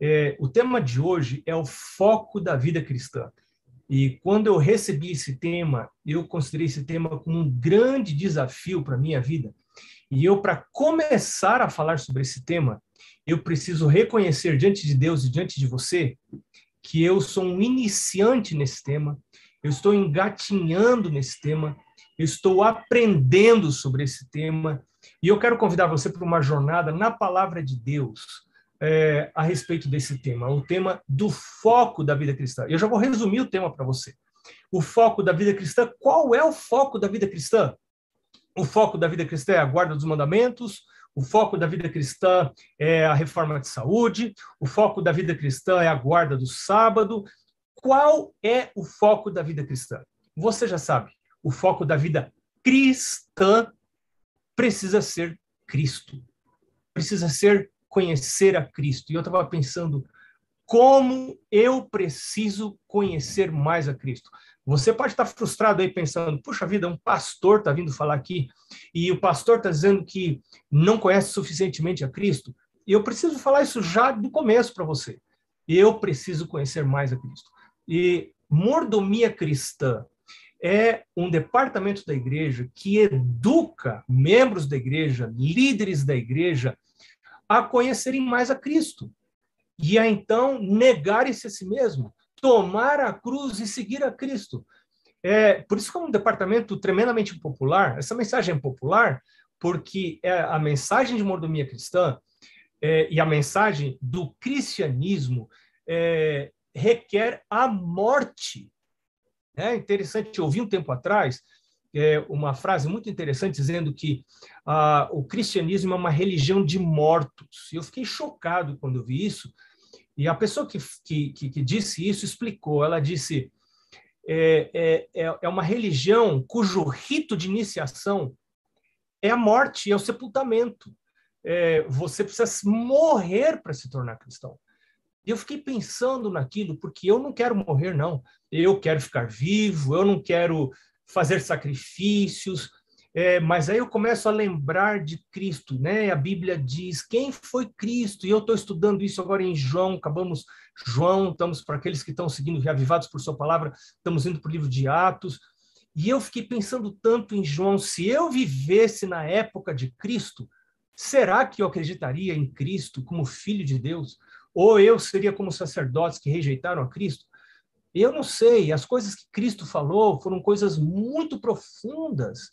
É, o tema de hoje é o foco da vida cristã. E quando eu recebi esse tema, eu considerei esse tema como um grande desafio para a minha vida. E eu, para começar a falar sobre esse tema, eu preciso reconhecer diante de Deus e diante de você que eu sou um iniciante nesse tema, eu estou engatinhando nesse tema, eu estou aprendendo sobre esse tema, e eu quero convidar você para uma jornada na palavra de Deus é, a respeito desse tema, o tema do foco da vida cristã. Eu já vou resumir o tema para você. O foco da vida cristã, qual é o foco da vida cristã? O foco da vida cristã é a guarda dos mandamentos, o foco da vida cristã é a reforma de saúde, o foco da vida cristã é a guarda do sábado. Qual é o foco da vida cristã? Você já sabe, o foco da vida cristã precisa ser Cristo. Precisa ser conhecer a Cristo. E eu estava pensando como eu preciso conhecer mais a Cristo. Você pode estar frustrado aí pensando, puxa vida, um pastor está vindo falar aqui e o pastor está dizendo que não conhece suficientemente a Cristo. E eu preciso falar isso já do começo para você. Eu preciso conhecer mais a Cristo. E mordomia cristã é um departamento da igreja que educa membros da igreja, líderes da igreja, a conhecerem mais a Cristo e a então negarem-se a si mesmo, tomar a cruz e seguir a Cristo. É, por isso que é um departamento tremendamente popular. Essa mensagem é popular porque é a mensagem de mordomia cristã é, e a mensagem do cristianismo é, requer a morte. É interessante, eu ouvi um tempo atrás é, uma frase muito interessante dizendo que ah, o cristianismo é uma religião de mortos. Eu fiquei chocado quando eu vi isso. E a pessoa que, que, que disse isso explicou. Ela disse: é, é, é, é uma religião cujo rito de iniciação é a morte, é o sepultamento. É, você precisa morrer para se tornar cristão. E eu fiquei pensando naquilo, porque eu não quero morrer, não. Eu quero ficar vivo, eu não quero fazer sacrifícios, é, mas aí eu começo a lembrar de Cristo, né? A Bíblia diz quem foi Cristo, e eu estou estudando isso agora em João, acabamos João, estamos para aqueles que estão seguindo reavivados por sua palavra, estamos indo para o livro de Atos, e eu fiquei pensando tanto em João, se eu vivesse na época de Cristo, será que eu acreditaria em Cristo como filho de Deus? Ou eu seria como sacerdotes que rejeitaram a Cristo? Eu não sei, as coisas que Cristo falou foram coisas muito profundas,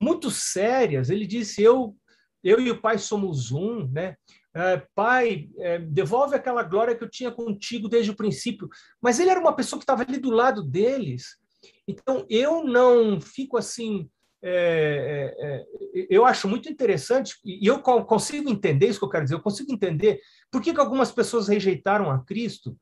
muito sérias. Ele disse: Eu, eu e o Pai somos um, né? É, pai, é, devolve aquela glória que eu tinha contigo desde o princípio. Mas ele era uma pessoa que estava ali do lado deles. Então, eu não fico assim. É, é, é eu acho muito interessante, e eu consigo entender isso que eu quero dizer, eu consigo entender por que, que algumas pessoas rejeitaram a Cristo,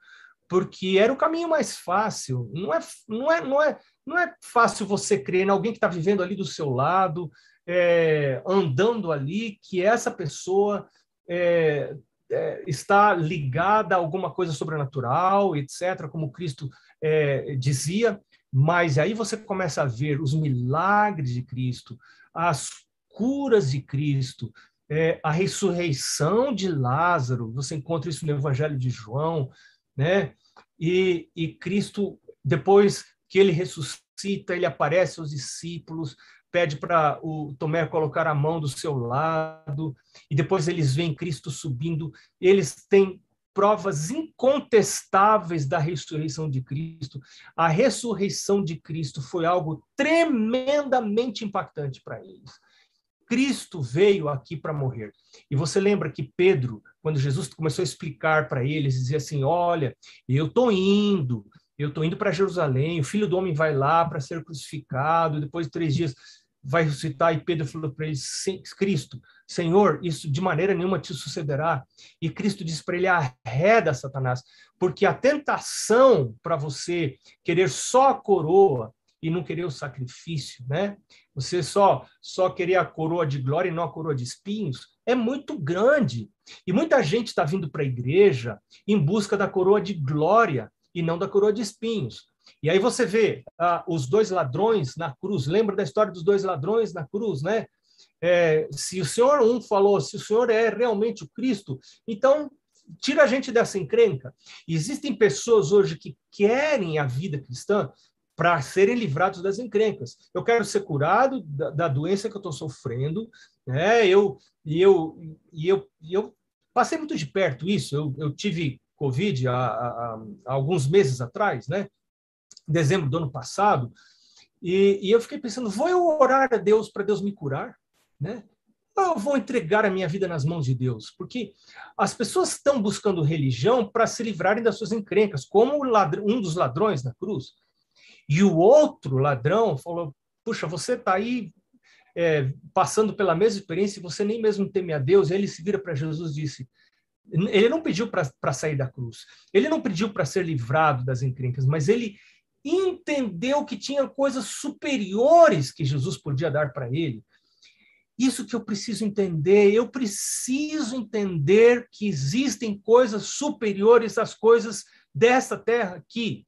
porque era o caminho mais fácil. Não é, não é, não é, não é fácil você crer em alguém que está vivendo ali do seu lado, é, andando ali, que essa pessoa é, é, está ligada a alguma coisa sobrenatural, etc., como Cristo é, dizia. Mas aí você começa a ver os milagres de Cristo, as curas de Cristo, é, a ressurreição de Lázaro. Você encontra isso no Evangelho de João né? E, e Cristo, depois que ele ressuscita, ele aparece aos discípulos, pede para o Tomé colocar a mão do seu lado, e depois eles veem Cristo subindo, eles têm provas incontestáveis da ressurreição de Cristo. A ressurreição de Cristo foi algo tremendamente impactante para eles. Cristo veio aqui para morrer. E você lembra que Pedro, quando Jesus começou a explicar para eles, dizia assim: Olha, eu estou indo, eu estou indo para Jerusalém, o filho do homem vai lá para ser crucificado, depois de três dias vai ressuscitar. E Pedro falou para ele: Cristo, Senhor, isso de maneira nenhuma te sucederá. E Cristo disse para ele: arreda, Satanás, porque a tentação para você querer só a coroa e não querer o sacrifício, né? Você só só querer a coroa de glória e não a coroa de espinhos é muito grande. E muita gente está vindo para a igreja em busca da coroa de glória e não da coroa de espinhos. E aí você vê ah, os dois ladrões na cruz. Lembra da história dos dois ladrões na cruz, né? É, se o Senhor um falou, se o Senhor é realmente o Cristo, então tira a gente dessa encrenca. Existem pessoas hoje que querem a vida cristã para serem livrados das encrencas. Eu quero ser curado da, da doença que eu estou sofrendo, né? Eu e eu e eu, eu passei muito de perto isso. Eu, eu tive Covid há, há, há, alguns meses atrás, né? Dezembro do ano passado, e, e eu fiquei pensando: vou eu orar a Deus para Deus me curar, né? eu vou entregar a minha vida nas mãos de Deus? Porque as pessoas estão buscando religião para se livrarem das suas encrencas, como um dos ladrões na cruz. E o outro ladrão falou: Puxa, você está aí é, passando pela mesma experiência e você nem mesmo teme a Deus. Ele se vira para Jesus e disse: Ele não pediu para sair da cruz, ele não pediu para ser livrado das encrencas, mas ele entendeu que tinha coisas superiores que Jesus podia dar para ele. Isso que eu preciso entender. Eu preciso entender que existem coisas superiores às coisas desta terra aqui.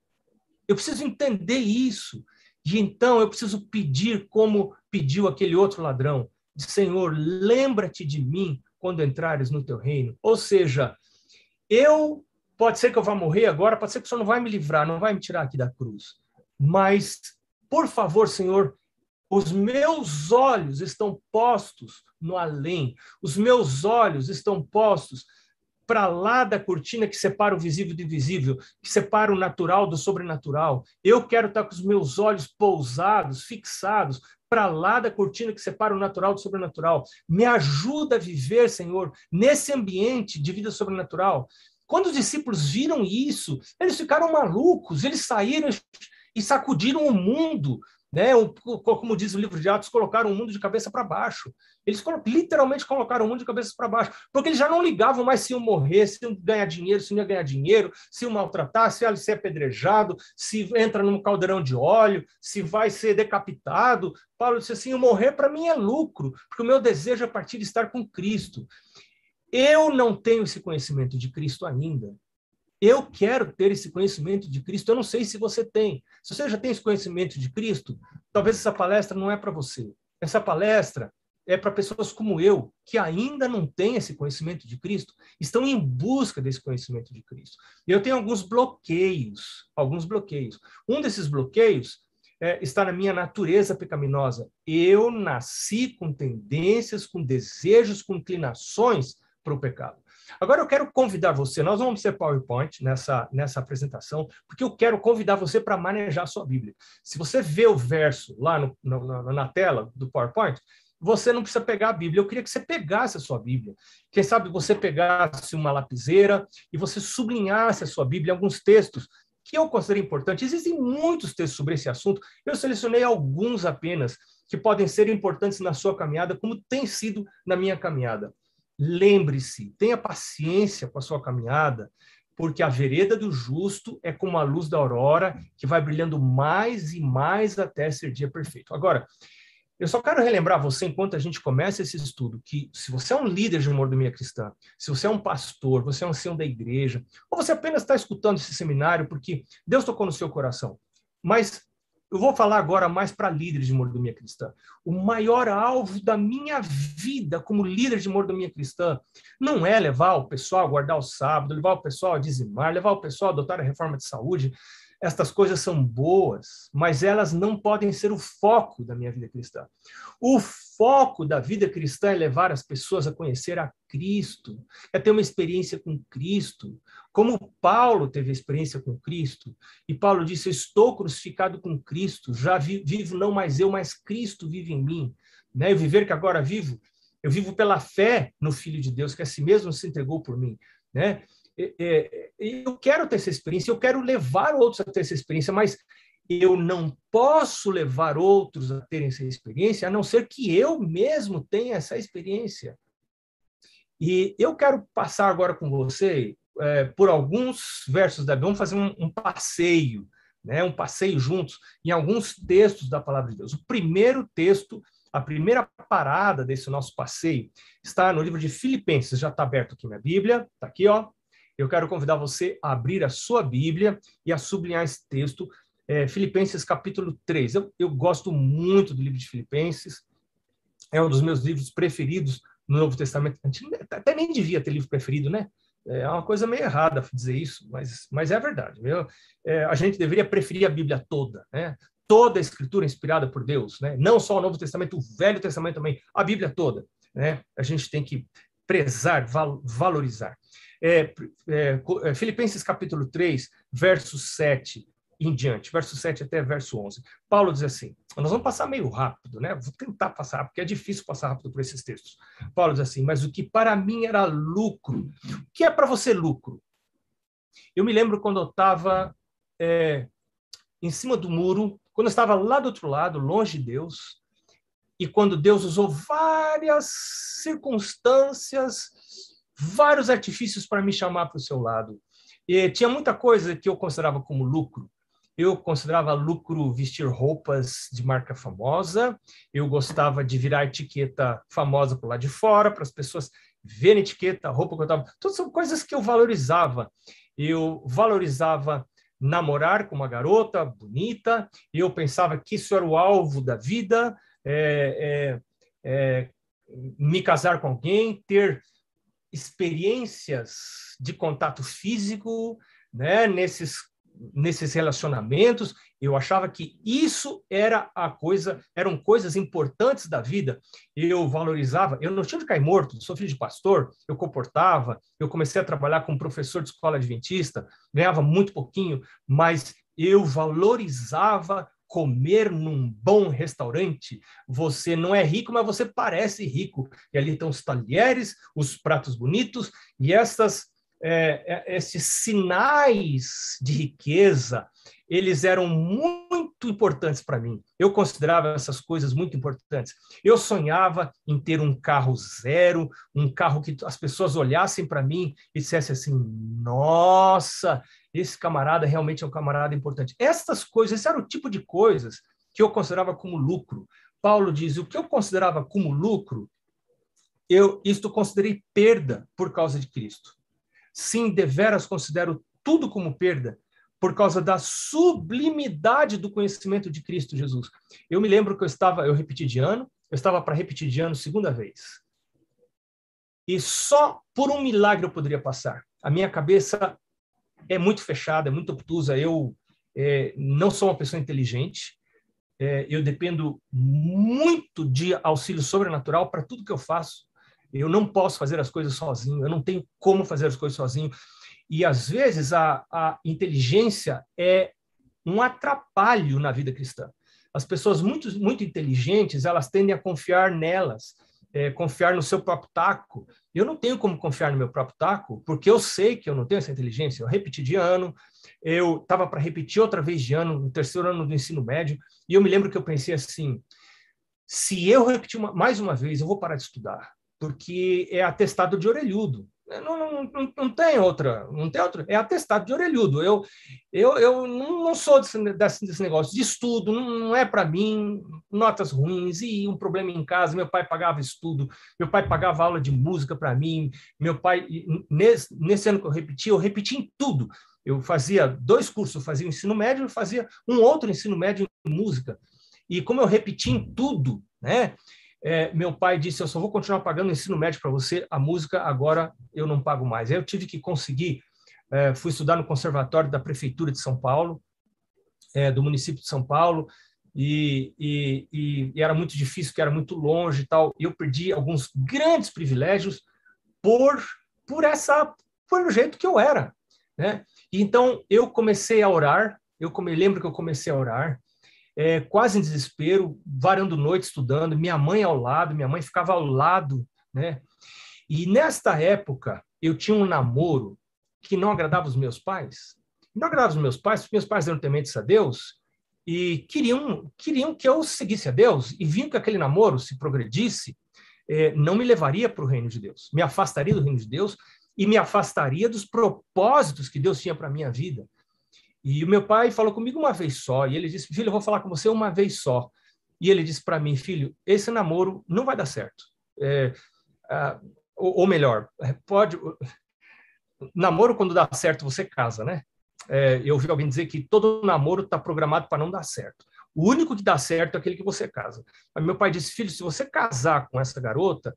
Eu preciso entender isso. E então eu preciso pedir como pediu aquele outro ladrão: Senhor, lembra-te de mim quando entrares no teu reino. Ou seja, eu pode ser que eu vá morrer agora, pode ser que o Senhor não vai me livrar, não vai me tirar aqui da cruz. Mas, por favor, Senhor, os meus olhos estão postos no além. Os meus olhos estão postos para lá da cortina que separa o visível do invisível, que separa o natural do sobrenatural. Eu quero estar com os meus olhos pousados, fixados para lá da cortina que separa o natural do sobrenatural. Me ajuda a viver, Senhor, nesse ambiente de vida sobrenatural. Quando os discípulos viram isso, eles ficaram malucos, eles saíram e sacudiram o mundo, né? Como diz o livro de Atos, colocaram o mundo de cabeça para baixo. Eles literalmente colocaram o mundo de cabeça para baixo, porque eles já não ligavam mais se iam morrer, se iam ganhar dinheiro, se não ia ganhar dinheiro, se iam maltratar, se ia ser apedrejado, se entra num caldeirão de óleo, se vai ser decapitado. Paulo disse assim: morrer para mim é lucro, porque o meu desejo é partir de estar com Cristo. Eu não tenho esse conhecimento de Cristo ainda. Eu quero ter esse conhecimento de Cristo. Eu não sei se você tem. Se você já tem esse conhecimento de Cristo, talvez essa palestra não é para você. Essa palestra é para pessoas como eu, que ainda não têm esse conhecimento de Cristo, estão em busca desse conhecimento de Cristo. E eu tenho alguns bloqueios, alguns bloqueios. Um desses bloqueios é, está na minha natureza pecaminosa. Eu nasci com tendências, com desejos, com inclinações para o pecado. Agora eu quero convidar você, nós vamos ser PowerPoint nessa, nessa apresentação, porque eu quero convidar você para manejar a sua Bíblia. Se você vê o verso lá no, no, na tela do PowerPoint, você não precisa pegar a Bíblia. Eu queria que você pegasse a sua Bíblia. Quem sabe você pegasse uma lapiseira e você sublinhasse a sua Bíblia alguns textos que eu considero importantes. Existem muitos textos sobre esse assunto. Eu selecionei alguns apenas que podem ser importantes na sua caminhada, como tem sido na minha caminhada. Lembre-se, tenha paciência com a sua caminhada, porque a vereda do justo é como a luz da aurora, que vai brilhando mais e mais até ser dia perfeito. Agora, eu só quero relembrar você, enquanto a gente começa esse estudo, que se você é um líder de mordomia cristã, se você é um pastor, você é um ancião da igreja, ou você apenas está escutando esse seminário porque Deus tocou no seu coração, mas eu vou falar agora mais para líderes de mordomia cristã. O maior alvo da minha vida como líder de mordomia cristã não é levar o pessoal a guardar o sábado, levar o pessoal a dizimar, levar o pessoal a adotar a reforma de saúde. Estas coisas são boas, mas elas não podem ser o foco da minha vida cristã. O foco da vida cristã é levar as pessoas a conhecer a Cristo, é ter uma experiência com Cristo, como Paulo teve experiência com Cristo. E Paulo disse: Estou crucificado com Cristo, já vivo não mais eu, mas Cristo vive em mim. Né? O viver que agora vivo, eu vivo pela fé no Filho de Deus, que a si mesmo se entregou por mim. Né? Eu quero ter essa experiência, eu quero levar outros a ter essa experiência, mas eu não posso levar outros a terem essa experiência, a não ser que eu mesmo tenha essa experiência. E eu quero passar agora com você é, por alguns versos da Bíblia, vamos fazer um, um passeio, né, um passeio juntos em alguns textos da palavra de Deus. O primeiro texto, a primeira parada desse nosso passeio está no livro de Filipenses, já está aberto aqui na Bíblia, está aqui, ó. Eu quero convidar você a abrir a sua Bíblia e a sublinhar esse texto é, Filipenses capítulo 3. Eu, eu gosto muito do livro de Filipenses, é um dos meus livros preferidos no Novo Testamento. Até nem devia ter livro preferido, né? É uma coisa meio errada dizer isso, mas, mas é verdade. Viu? É, a gente deveria preferir a Bíblia toda, né? toda a Escritura inspirada por Deus, né? não só o Novo Testamento, o Velho Testamento também, a Bíblia toda. Né? A gente tem que prezar, val, valorizar. É, é, é Filipenses capítulo 3, verso 7 em diante, verso 7 até verso 11. Paulo diz assim, nós vamos passar meio rápido, né? Vou tentar passar, porque é difícil passar rápido por esses textos. Paulo diz assim, mas o que para mim era lucro, o que é para você lucro? Eu me lembro quando eu estava é, em cima do muro, quando eu estava lá do outro lado, longe de Deus, e quando Deus usou várias circunstâncias, vários artifícios para me chamar para o seu lado. E tinha muita coisa que eu considerava como lucro. Eu considerava lucro vestir roupas de marca famosa, eu gostava de virar etiqueta famosa por lá de fora, para as pessoas verem etiqueta, roupa que eu estava. Todas são coisas que eu valorizava. Eu valorizava namorar com uma garota bonita, eu pensava que isso era o alvo da vida, é, é, é, me casar com alguém, ter experiências de contato físico, né, nesses nesses relacionamentos, eu achava que isso era a coisa, eram coisas importantes da vida. Eu valorizava, eu não tinha de cair morto, sou filho de pastor, eu comportava, eu comecei a trabalhar como professor de escola adventista, ganhava muito pouquinho, mas eu valorizava comer num bom restaurante. Você não é rico, mas você parece rico. E ali estão os talheres, os pratos bonitos e essas é, é, esses sinais de riqueza, eles eram muito importantes para mim. Eu considerava essas coisas muito importantes. Eu sonhava em ter um carro zero, um carro que as pessoas olhassem para mim e dissessem assim: nossa, esse camarada realmente é um camarada importante. Essas coisas, esse era o tipo de coisas que eu considerava como lucro. Paulo diz: o que eu considerava como lucro, eu isto considerei perda por causa de Cristo. Sim, deveras considero tudo como perda por causa da sublimidade do conhecimento de Cristo Jesus. Eu me lembro que eu estava, eu repeti de ano, eu estava para repetir de ano segunda vez. E só por um milagre eu poderia passar. A minha cabeça é muito fechada, é muito obtusa. Eu é, não sou uma pessoa inteligente. É, eu dependo muito de auxílio sobrenatural para tudo que eu faço. Eu não posso fazer as coisas sozinho, eu não tenho como fazer as coisas sozinho. E às vezes a, a inteligência é um atrapalho na vida cristã. As pessoas muito, muito inteligentes, elas tendem a confiar nelas, é, confiar no seu próprio taco. Eu não tenho como confiar no meu próprio taco, porque eu sei que eu não tenho essa inteligência. Eu repeti de ano, eu estava para repetir outra vez de ano, no terceiro ano do ensino médio, e eu me lembro que eu pensei assim: se eu repetir uma, mais uma vez, eu vou parar de estudar porque é atestado de orelhudo. Não, não, não, não, tem outra, não tem outra, é atestado de orelhudo. Eu, eu, eu não sou desse, desse negócio de estudo, não, é para mim, notas ruins e um problema em casa. Meu pai pagava estudo, meu pai pagava aula de música para mim. Meu pai, nesse, nesse ano que eu repeti, eu repeti em tudo. Eu fazia dois cursos, eu fazia ensino médio e fazia um outro ensino médio em música. E como eu repeti em tudo, né? É, meu pai disse: Eu só vou continuar pagando o ensino médio para você, a música agora eu não pago mais. Aí eu tive que conseguir, é, fui estudar no conservatório da Prefeitura de São Paulo, é, do município de São Paulo, e, e, e, era muito difícil, que era muito longe e tal. E eu perdi alguns grandes privilégios por, por essa, por o jeito que eu era. Né? E então eu comecei a orar, eu come, lembro que eu comecei a orar, é, quase em desespero, varando noite estudando, minha mãe ao lado, minha mãe ficava ao lado, né? E nesta época, eu tinha um namoro que não agradava os meus pais. Não agradava os meus pais, porque meus pais eram tementes a Deus e queriam, queriam que eu seguisse a Deus e viam que aquele namoro, se progredisse, é, não me levaria para o reino de Deus, me afastaria do reino de Deus e me afastaria dos propósitos que Deus tinha para a minha vida. E o meu pai falou comigo uma vez só, e ele disse: Filho, eu vou falar com você uma vez só. E ele disse para mim: Filho, esse namoro não vai dar certo. É, ou, ou, melhor, é, pode. Namoro, quando dá certo, você casa, né? É, eu ouvi alguém dizer que todo namoro está programado para não dar certo. O único que dá certo é aquele que você casa. Mas meu pai disse: Filho, se você casar com essa garota,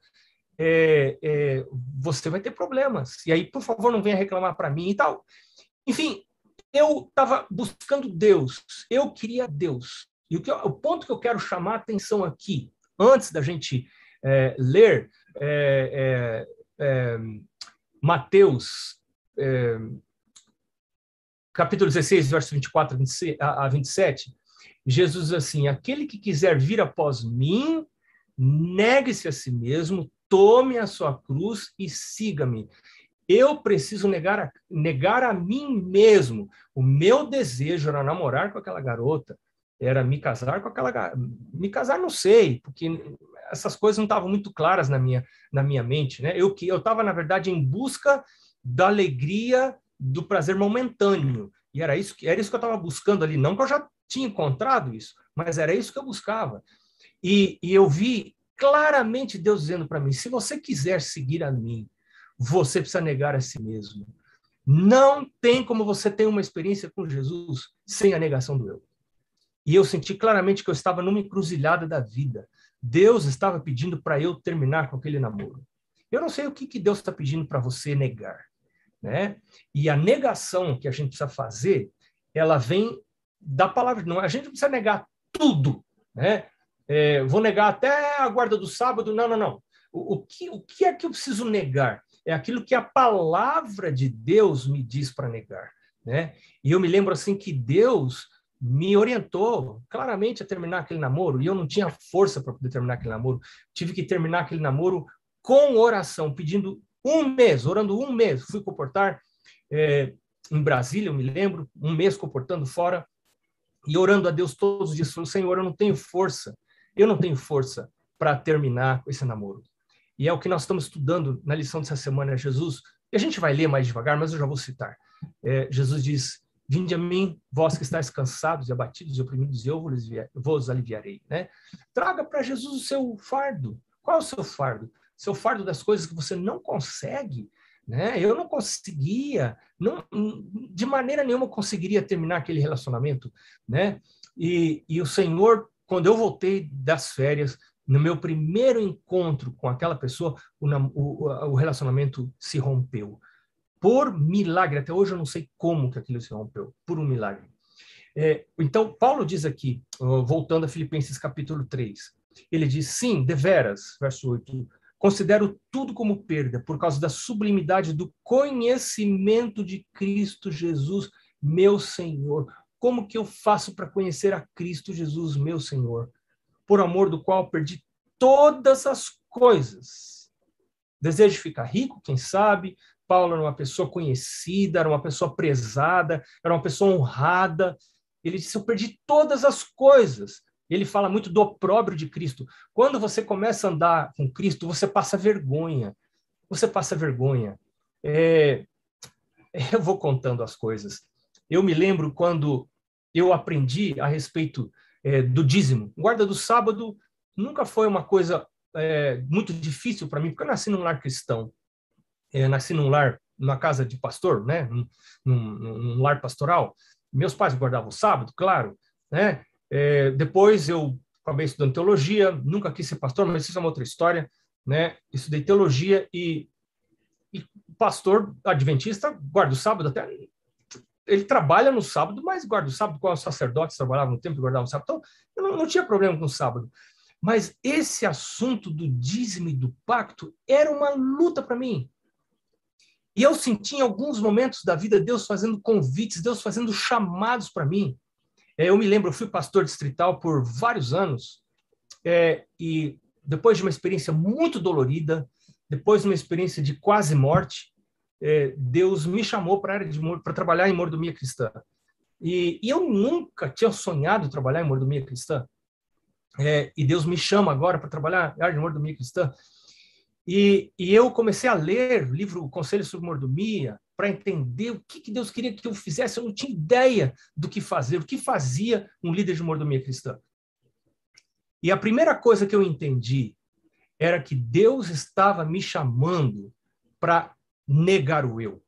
é, é, você vai ter problemas. E aí, por favor, não venha reclamar para mim e tal. Enfim, eu estava buscando Deus, eu queria Deus. E o, que, o ponto que eu quero chamar a atenção aqui, antes da gente é, ler é, é, é Mateus, é, capítulo 16, verso 24 a 27, Jesus diz assim: Aquele que quiser vir após mim, negue-se a si mesmo, tome a sua cruz e siga-me. Eu preciso negar a, negar a mim mesmo. O meu desejo era namorar com aquela garota, era me casar com aquela me casar não sei, porque essas coisas não estavam muito claras na minha na minha mente, né? Eu estava na verdade em busca da alegria, do prazer momentâneo. E era isso que era isso que eu estava buscando ali, não que eu já tinha encontrado isso, mas era isso que eu buscava. E, e eu vi claramente Deus dizendo para mim: se você quiser seguir a mim, você precisa negar a si mesmo. Não tem como você ter uma experiência com Jesus sem a negação do eu. E eu senti claramente que eu estava numa encruzilhada da vida. Deus estava pedindo para eu terminar com aquele namoro. Eu não sei o que, que Deus está pedindo para você negar. Né? E a negação que a gente precisa fazer, ela vem da palavra. Não, a gente precisa negar tudo. Né? É, vou negar até a guarda do sábado. Não, não, não. O, o, que, o que é que eu preciso negar? É aquilo que a palavra de Deus me diz para negar, né? E eu me lembro assim que Deus me orientou claramente a terminar aquele namoro, e eu não tinha força para poder terminar aquele namoro. Tive que terminar aquele namoro com oração, pedindo um mês, orando um mês. Fui comportar é, em Brasília, eu me lembro, um mês comportando fora, e orando a Deus todos os dias, falando, Senhor, eu não tenho força, eu não tenho força para terminar esse namoro e é o que nós estamos estudando na lição dessa semana, Jesus, e a gente vai ler mais devagar, mas eu já vou citar. É, Jesus diz, vinde a mim, vós que estáis cansados e abatidos e oprimidos, e eu vos, vos aliviarei. Né? Traga para Jesus o seu fardo. Qual é o seu fardo? Seu fardo das coisas que você não consegue, né? Eu não conseguia, não, de maneira nenhuma conseguiria terminar aquele relacionamento, né? E, e o Senhor, quando eu voltei das férias, no meu primeiro encontro com aquela pessoa, o, o, o, relacionamento se rompeu. Por milagre, até hoje eu não sei como que aquilo se rompeu, por um milagre. É, então, Paulo diz aqui, voltando a Filipenses capítulo 3, ele diz, sim, deveras, verso 8, considero tudo como perda por causa da sublimidade do conhecimento de Cristo Jesus, meu Senhor. Como que eu faço para conhecer a Cristo Jesus, meu Senhor? Por amor do qual perdi todas as coisas. Desejo ficar rico, quem sabe? Paulo era uma pessoa conhecida, era uma pessoa prezada, era uma pessoa honrada. Ele disse: Eu perdi todas as coisas. Ele fala muito do opróbrio de Cristo. Quando você começa a andar com Cristo, você passa vergonha. Você passa vergonha. É... Eu vou contando as coisas. Eu me lembro quando eu aprendi a respeito é, do dízimo. Guarda do sábado nunca foi uma coisa é, muito difícil para mim, porque eu nasci num lar cristão. É, nasci num lar, numa casa de pastor, né? Num, num, num lar pastoral. Meus pais guardavam o sábado, claro, né? É, depois eu acabei estudando teologia, nunca quis ser pastor, mas isso é uma outra história, né? Estudei teologia e, e pastor adventista guarda o sábado até ele trabalha no sábado, mas guarda o sábado, qual os sacerdotes trabalhavam no templo e guardavam o sábado. Então, eu não, não, tinha problema com o sábado. Mas esse assunto do dízimo e do pacto era uma luta para mim. E eu senti em alguns momentos da vida Deus fazendo convites, Deus fazendo chamados para mim. É, eu me lembro, eu fui pastor distrital por vários anos, é, e depois de uma experiência muito dolorida, depois de uma experiência de quase morte, é, Deus me chamou para trabalhar em mordomia cristã. E, e, eu nunca tinha sonhado trabalhar em mordomia cristã. É, e Deus me chama agora para trabalhar em área de mordomia cristã. E, e, eu comecei a ler o livro Conselho sobre Mordomia para entender o que, que Deus queria que eu fizesse. Eu não tinha ideia do que fazer, o que fazia um líder de mordomia cristã. E a primeira coisa que eu entendi era que Deus estava me chamando para negar o eu,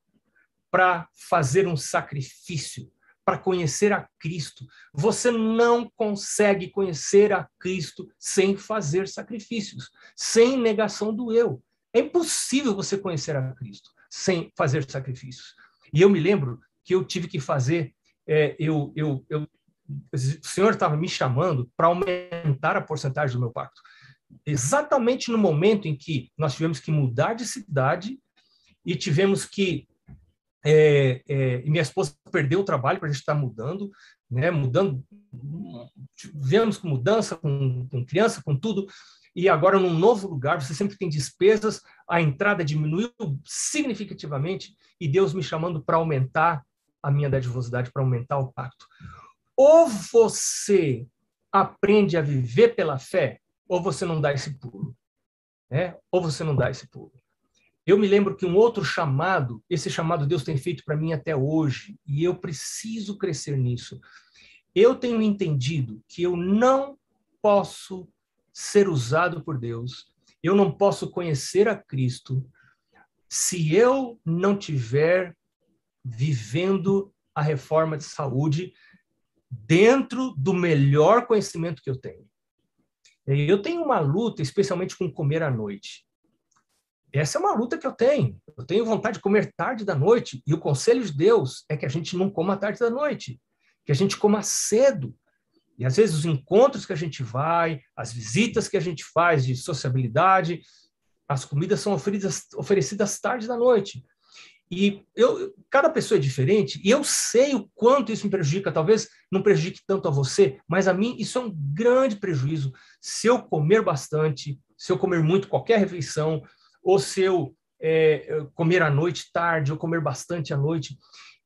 para fazer um sacrifício, para conhecer a Cristo. Você não consegue conhecer a Cristo sem fazer sacrifícios, sem negação do eu. É impossível você conhecer a Cristo sem fazer sacrifícios. E eu me lembro que eu tive que fazer, é, eu, eu, eu, o Senhor estava me chamando para aumentar a porcentagem do meu pacto. Exatamente no momento em que nós tivemos que mudar de cidade e tivemos que é, é, minha esposa perdeu o trabalho para a gente estar tá mudando, né? Mudando, vemos com mudança, com, com criança, com tudo. E agora, num novo lugar, você sempre tem despesas, a entrada diminuiu significativamente, e Deus me chamando para aumentar a minha dadivosidade, para aumentar o pacto. Ou você aprende a viver pela fé, ou você não dá esse pulo. Né? Ou você não dá esse pulo. Eu me lembro que um outro chamado, esse chamado Deus tem feito para mim até hoje, e eu preciso crescer nisso. Eu tenho entendido que eu não posso ser usado por Deus, eu não posso conhecer a Cristo se eu não tiver vivendo a reforma de saúde dentro do melhor conhecimento que eu tenho. Eu tenho uma luta, especialmente com comer à noite. Essa é uma luta que eu tenho. Eu tenho vontade de comer tarde da noite. E o conselho de Deus é que a gente não coma tarde da noite, que a gente coma cedo. E às vezes os encontros que a gente vai, as visitas que a gente faz de sociabilidade, as comidas são oferecidas, oferecidas tarde da noite. E eu, cada pessoa é diferente, e eu sei o quanto isso me prejudica. Talvez não prejudique tanto a você, mas a mim isso é um grande prejuízo. Se eu comer bastante, se eu comer muito qualquer refeição, ou se eu é, comer à noite tarde, ou comer bastante à noite,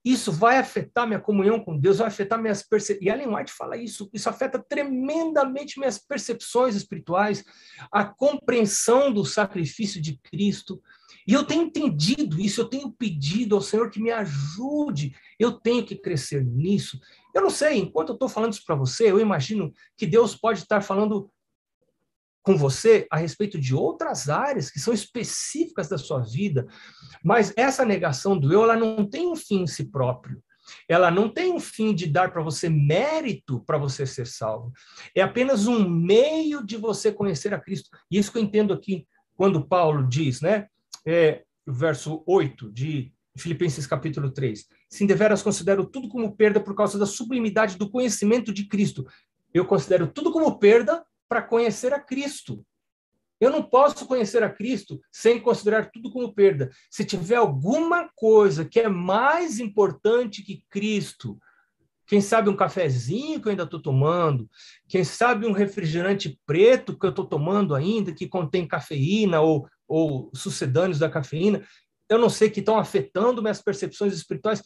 isso vai afetar minha comunhão com Deus, vai afetar minhas percepções. E Ellen White fala isso, isso afeta tremendamente minhas percepções espirituais, a compreensão do sacrifício de Cristo. E eu tenho entendido isso, eu tenho pedido ao Senhor que me ajude, eu tenho que crescer nisso. Eu não sei, enquanto eu estou falando isso para você, eu imagino que Deus pode estar falando com você a respeito de outras áreas que são específicas da sua vida, mas essa negação do eu, ela não tem um fim em si próprio. Ela não tem um fim de dar para você mérito para você ser salvo. É apenas um meio de você conhecer a Cristo. E isso que eu entendo aqui quando Paulo diz, né? É, verso 8 de Filipenses capítulo 3. Sim, deveras considero tudo como perda por causa da sublimidade do conhecimento de Cristo. Eu considero tudo como perda para conhecer a Cristo. Eu não posso conhecer a Cristo sem considerar tudo como perda. Se tiver alguma coisa que é mais importante que Cristo, quem sabe um cafezinho que eu ainda estou tomando, quem sabe um refrigerante preto que eu estou tomando ainda, que contém cafeína ou, ou sucedâneos da cafeína, eu não sei que estão afetando minhas percepções espirituais.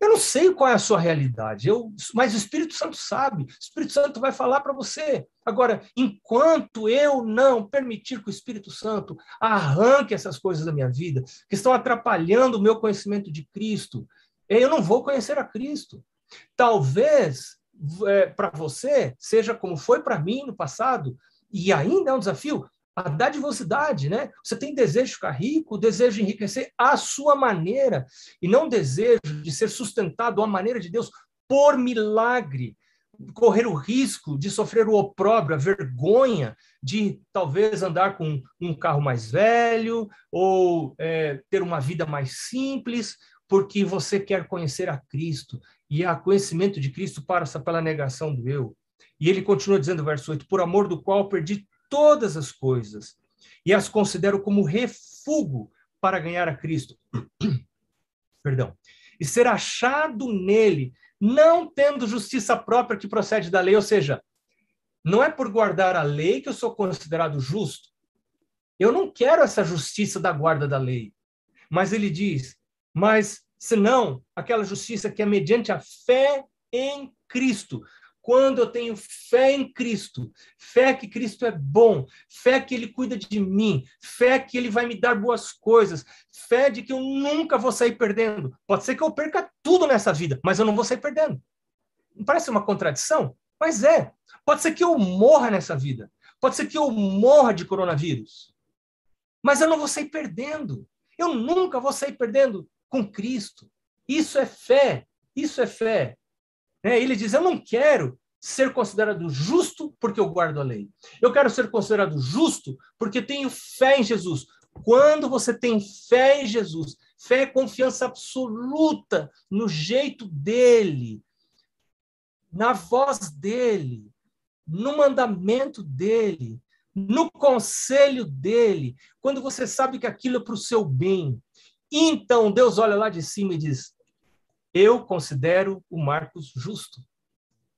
Eu não sei qual é a sua realidade, eu, mas o Espírito Santo sabe. O Espírito Santo vai falar para você. Agora, enquanto eu não permitir que o Espírito Santo arranque essas coisas da minha vida, que estão atrapalhando o meu conhecimento de Cristo, eu não vou conhecer a Cristo. Talvez é, para você seja como foi para mim no passado, e ainda é um desafio, a dadivosidade, né? Você tem desejo de ficar rico, desejo de enriquecer à sua maneira, e não desejo de ser sustentado à maneira de Deus por milagre, correr o risco de sofrer o opróbrio, a vergonha de talvez andar com um carro mais velho ou é, ter uma vida mais simples, porque você quer conhecer a Cristo e a conhecimento de Cristo passa pela negação do eu. E ele continua dizendo, verso 8: Por amor do qual perdi todas as coisas e as considero como refúgio para ganhar a Cristo. Perdão. E ser achado nele, não tendo justiça própria que procede da lei, ou seja, não é por guardar a lei que eu sou considerado justo. Eu não quero essa justiça da guarda da lei. Mas ele diz: mas senão aquela justiça que é mediante a fé em Cristo, quando eu tenho fé em Cristo, fé que Cristo é bom, fé que Ele cuida de mim, fé que Ele vai me dar boas coisas, fé de que eu nunca vou sair perdendo. Pode ser que eu perca tudo nessa vida, mas eu não vou sair perdendo. Não parece uma contradição? Mas é. Pode ser que eu morra nessa vida. Pode ser que eu morra de coronavírus. Mas eu não vou sair perdendo. Eu nunca vou sair perdendo com Cristo. Isso é fé. Isso é fé. Né? Ele diz: Eu não quero ser considerado justo porque eu guardo a lei. Eu quero ser considerado justo porque tenho fé em Jesus. Quando você tem fé em Jesus, fé é confiança absoluta no jeito dele, na voz dele, no mandamento dele, no conselho dele, quando você sabe que aquilo é para o seu bem. Então Deus olha lá de cima e diz: Eu considero o Marcos justo.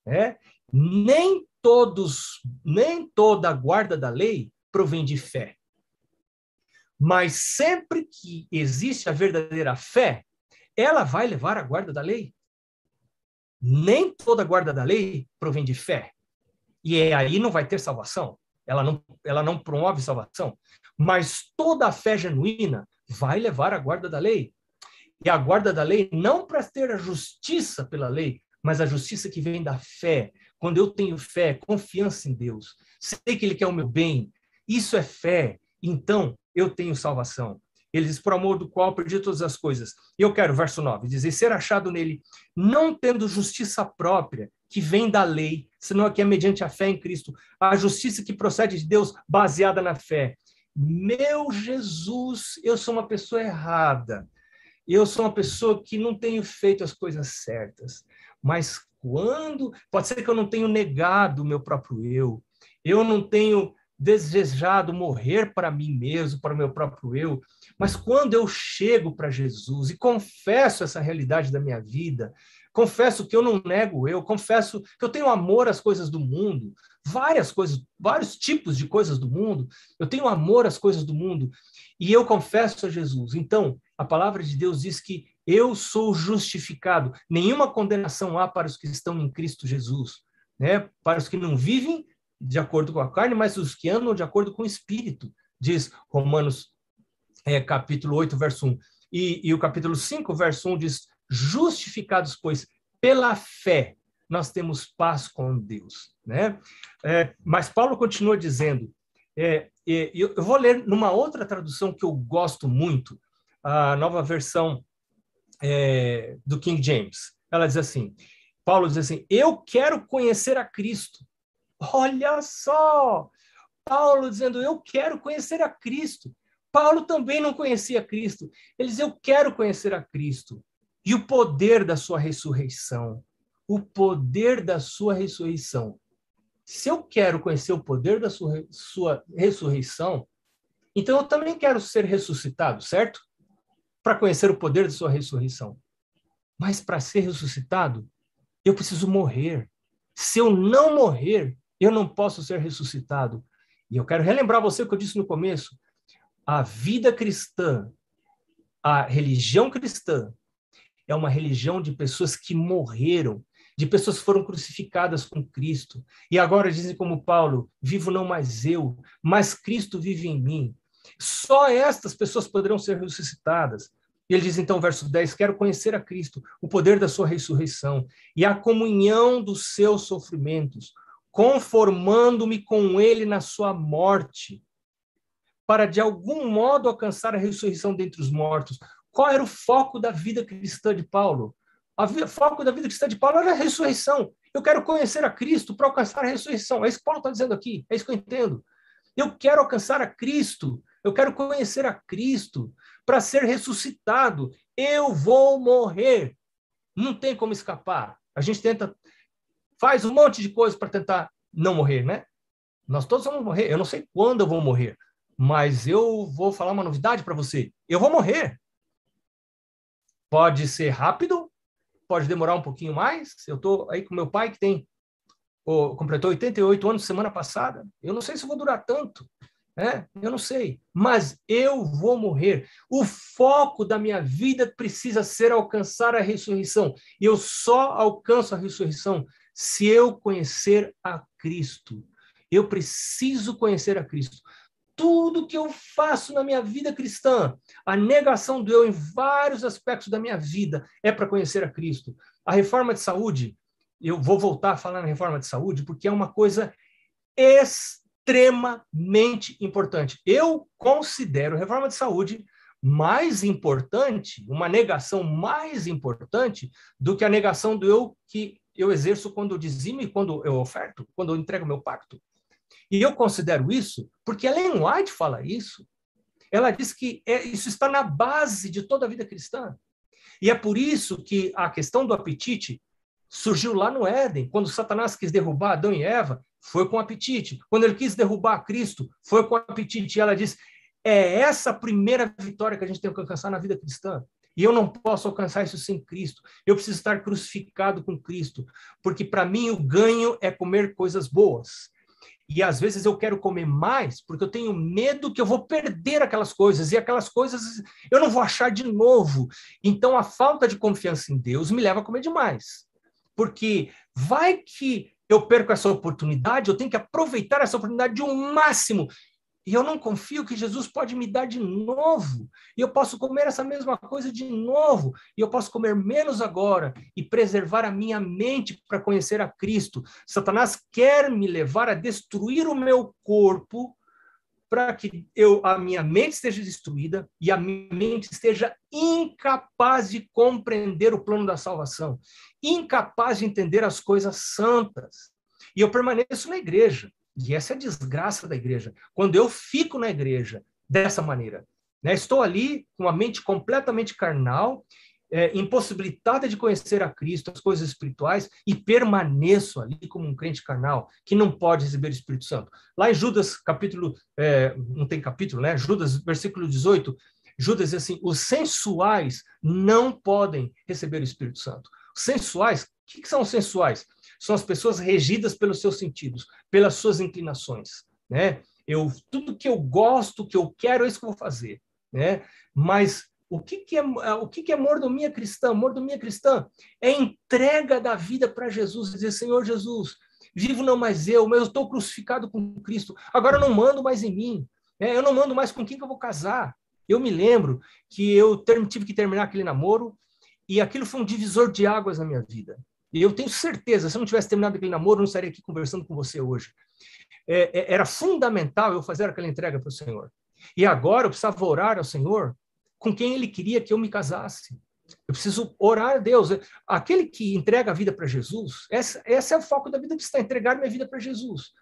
É? Nem todos, nem toda a guarda da lei provém de fé. Mas sempre que existe a verdadeira fé, ela vai levar a guarda da lei. Nem toda a guarda da lei provém de fé. E é aí não vai ter salvação ela não, ela não promove salvação, mas toda a fé genuína vai levar à guarda da lei. E a guarda da lei não para ter a justiça pela lei, mas a justiça que vem da fé. Quando eu tenho fé, confiança em Deus, sei que Ele quer o meu bem, isso é fé, então eu tenho salvação. Ele diz, por amor do qual perdi todas as coisas. Eu quero, verso 9, dizer, ser achado nele, não tendo justiça própria, que vem da lei, senão que é mediante a fé em Cristo, a justiça que procede de Deus, baseada na fé. Meu Jesus, eu sou uma pessoa errada. Eu sou uma pessoa que não tenho feito as coisas certas. Mas quando. Pode ser que eu não tenho negado o meu próprio eu. Eu não tenho desejado morrer para mim mesmo, para o meu próprio eu. Mas quando eu chego para Jesus e confesso essa realidade da minha vida, confesso que eu não nego eu, confesso que eu tenho amor às coisas do mundo, várias coisas, vários tipos de coisas do mundo, eu tenho amor às coisas do mundo, e eu confesso a Jesus. Então, a palavra de Deus diz que eu sou justificado, nenhuma condenação há para os que estão em Cristo Jesus, né? Para os que não vivem de acordo com a carne, mas os que andam de acordo com o Espírito, diz Romanos é, capítulo 8, verso 1. E, e o capítulo 5, verso 1 diz: Justificados, pois, pela fé, nós temos paz com Deus. Né? É, mas Paulo continua dizendo, é, é, eu vou ler numa outra tradução que eu gosto muito, a nova versão é, do King James. Ela diz assim: Paulo diz assim, eu quero conhecer a Cristo. Olha só! Paulo dizendo, eu quero conhecer a Cristo. Paulo também não conhecia Cristo. Ele diz, eu quero conhecer a Cristo e o poder da sua ressurreição. O poder da sua ressurreição. Se eu quero conhecer o poder da sua, sua ressurreição, então eu também quero ser ressuscitado, certo? Para conhecer o poder da sua ressurreição. Mas para ser ressuscitado, eu preciso morrer. Se eu não morrer, eu não posso ser ressuscitado. E eu quero relembrar você o que eu disse no começo. A vida cristã, a religião cristã, é uma religião de pessoas que morreram, de pessoas que foram crucificadas com Cristo. E agora dizem como Paulo: vivo não mais eu, mas Cristo vive em mim. Só estas pessoas poderão ser ressuscitadas. E ele diz então, verso 10: Quero conhecer a Cristo, o poder da sua ressurreição e a comunhão dos seus sofrimentos, conformando-me com ele na sua morte, para de algum modo alcançar a ressurreição dentre os mortos. Qual era o foco da vida cristã de Paulo? O foco da vida cristã de Paulo era a ressurreição. Eu quero conhecer a Cristo para alcançar a ressurreição. É isso que Paulo está dizendo aqui, é isso que eu entendo. Eu quero alcançar a Cristo, eu quero conhecer a Cristo para ser ressuscitado. Eu vou morrer. Não tem como escapar. A gente tenta, faz um monte de coisa para tentar não morrer, né? Nós todos vamos morrer. Eu não sei quando eu vou morrer, mas eu vou falar uma novidade para você. Eu vou morrer. Pode ser rápido, pode demorar um pouquinho mais. Eu estou aí com meu pai, que tem oh, completou 88 anos semana passada. Eu não sei se vou durar tanto. Né? Eu não sei, mas eu vou morrer. O foco da minha vida precisa ser alcançar a ressurreição. E eu só alcanço a ressurreição se eu conhecer a Cristo. Eu preciso conhecer a Cristo tudo que eu faço na minha vida cristã, a negação do eu em vários aspectos da minha vida é para conhecer a Cristo. A reforma de saúde, eu vou voltar a falar na reforma de saúde, porque é uma coisa extremamente importante. Eu considero a reforma de saúde mais importante, uma negação mais importante do que a negação do eu que eu exerço quando eu dizimo e quando eu oferto, quando eu entrego meu pacto. E eu considero isso porque Ellen White fala isso. ela diz que é, isso está na base de toda a vida cristã. E é por isso que a questão do apetite surgiu lá no Éden, quando Satanás quis derrubar Adão e Eva, foi com apetite. Quando ele quis derrubar Cristo, foi com apetite. E ela diz: é essa a primeira vitória que a gente tem que alcançar na vida cristã. E eu não posso alcançar isso sem Cristo. Eu preciso estar crucificado com Cristo, porque para mim o ganho é comer coisas boas. E às vezes eu quero comer mais porque eu tenho medo que eu vou perder aquelas coisas e aquelas coisas eu não vou achar de novo. Então a falta de confiança em Deus me leva a comer demais. Porque vai que eu perco essa oportunidade, eu tenho que aproveitar essa oportunidade ao máximo. E eu não confio que Jesus pode me dar de novo. E eu posso comer essa mesma coisa de novo. E eu posso comer menos agora e preservar a minha mente para conhecer a Cristo. Satanás quer me levar a destruir o meu corpo para que eu, a minha mente esteja destruída e a minha mente esteja incapaz de compreender o plano da salvação, incapaz de entender as coisas santas. E eu permaneço na igreja. E essa é a desgraça da igreja. Quando eu fico na igreja dessa maneira, né? estou ali com a mente completamente carnal, é, impossibilitada de conhecer a Cristo, as coisas espirituais, e permaneço ali como um crente carnal, que não pode receber o Espírito Santo. Lá em Judas, capítulo, é, não tem capítulo, né? Judas, versículo 18, Judas diz assim: os sensuais não podem receber o Espírito Santo. Os sensuais, o que, que são os sensuais? são as pessoas regidas pelos seus sentidos, pelas suas inclinações, né? Eu tudo que eu gosto, que eu quero, é isso que eu vou fazer, né? Mas o que, que é o que, que é mordomia cristã? Mordomia cristã é entrega da vida para Jesus, dizer Senhor Jesus, vivo não mais eu, mas eu estou crucificado com Cristo. Agora eu não mando mais em mim, né? Eu não mando mais com quem que eu vou casar. Eu me lembro que eu tive que terminar aquele namoro e aquilo foi um divisor de águas na minha vida. E eu tenho certeza, se eu não tivesse terminado aquele namoro, eu não estaria aqui conversando com você hoje. É, é, era fundamental eu fazer aquela entrega para o Senhor. E agora eu precisava orar ao Senhor com quem Ele queria que eu me casasse. Eu preciso orar a Deus. Aquele que entrega a vida para Jesus, essa, é o foco da vida cristã, entregar minha vida para Jesus.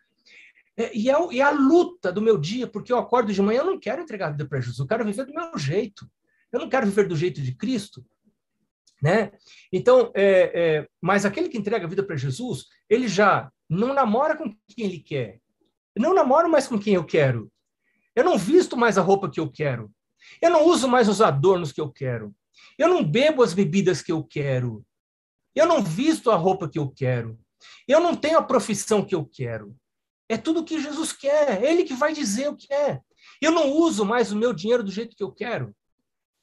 É, e, é, e é a luta do meu dia, porque eu acordo de manhã, eu não quero entregar a vida para Jesus, eu quero viver do meu jeito. Eu não quero viver do jeito de Cristo. Né? Então, é, é, mas aquele que entrega a vida para Jesus, ele já não namora com quem ele quer. Eu não namoro mais com quem eu quero. Eu não visto mais a roupa que eu quero. Eu não uso mais os adornos que eu quero. Eu não bebo as bebidas que eu quero. Eu não visto a roupa que eu quero. Eu não tenho a profissão que eu quero. É tudo o que Jesus quer. É ele que vai dizer o que é. Eu não uso mais o meu dinheiro do jeito que eu quero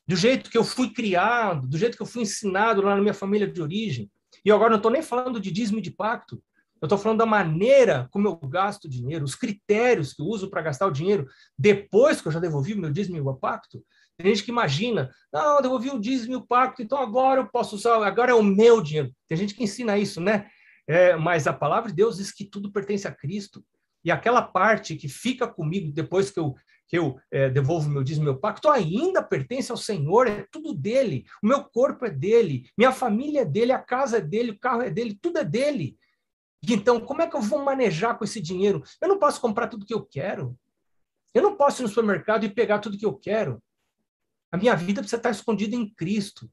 do jeito que eu fui criado, do jeito que eu fui ensinado lá na minha família de origem. E agora não estou nem falando de dízimo de pacto. Eu estou falando da maneira como eu gasto dinheiro, os critérios que eu uso para gastar o dinheiro depois que eu já devolvi o meu dízimo e o pacto. Tem gente que imagina, não, eu devolvi o dízimo e o pacto, então agora eu posso usar, agora é o meu dinheiro. Tem gente que ensina isso, né? É, mas a palavra de Deus diz que tudo pertence a Cristo. E aquela parte que fica comigo depois que eu que eu é, devolvo meu dízimo, meu pacto, ainda pertence ao Senhor, é tudo dele. O meu corpo é dele, minha família é dele, a casa é dele, o carro é dele, tudo é dele. Então, como é que eu vou manejar com esse dinheiro? Eu não posso comprar tudo que eu quero. Eu não posso ir no supermercado e pegar tudo que eu quero. A minha vida precisa estar escondida em Cristo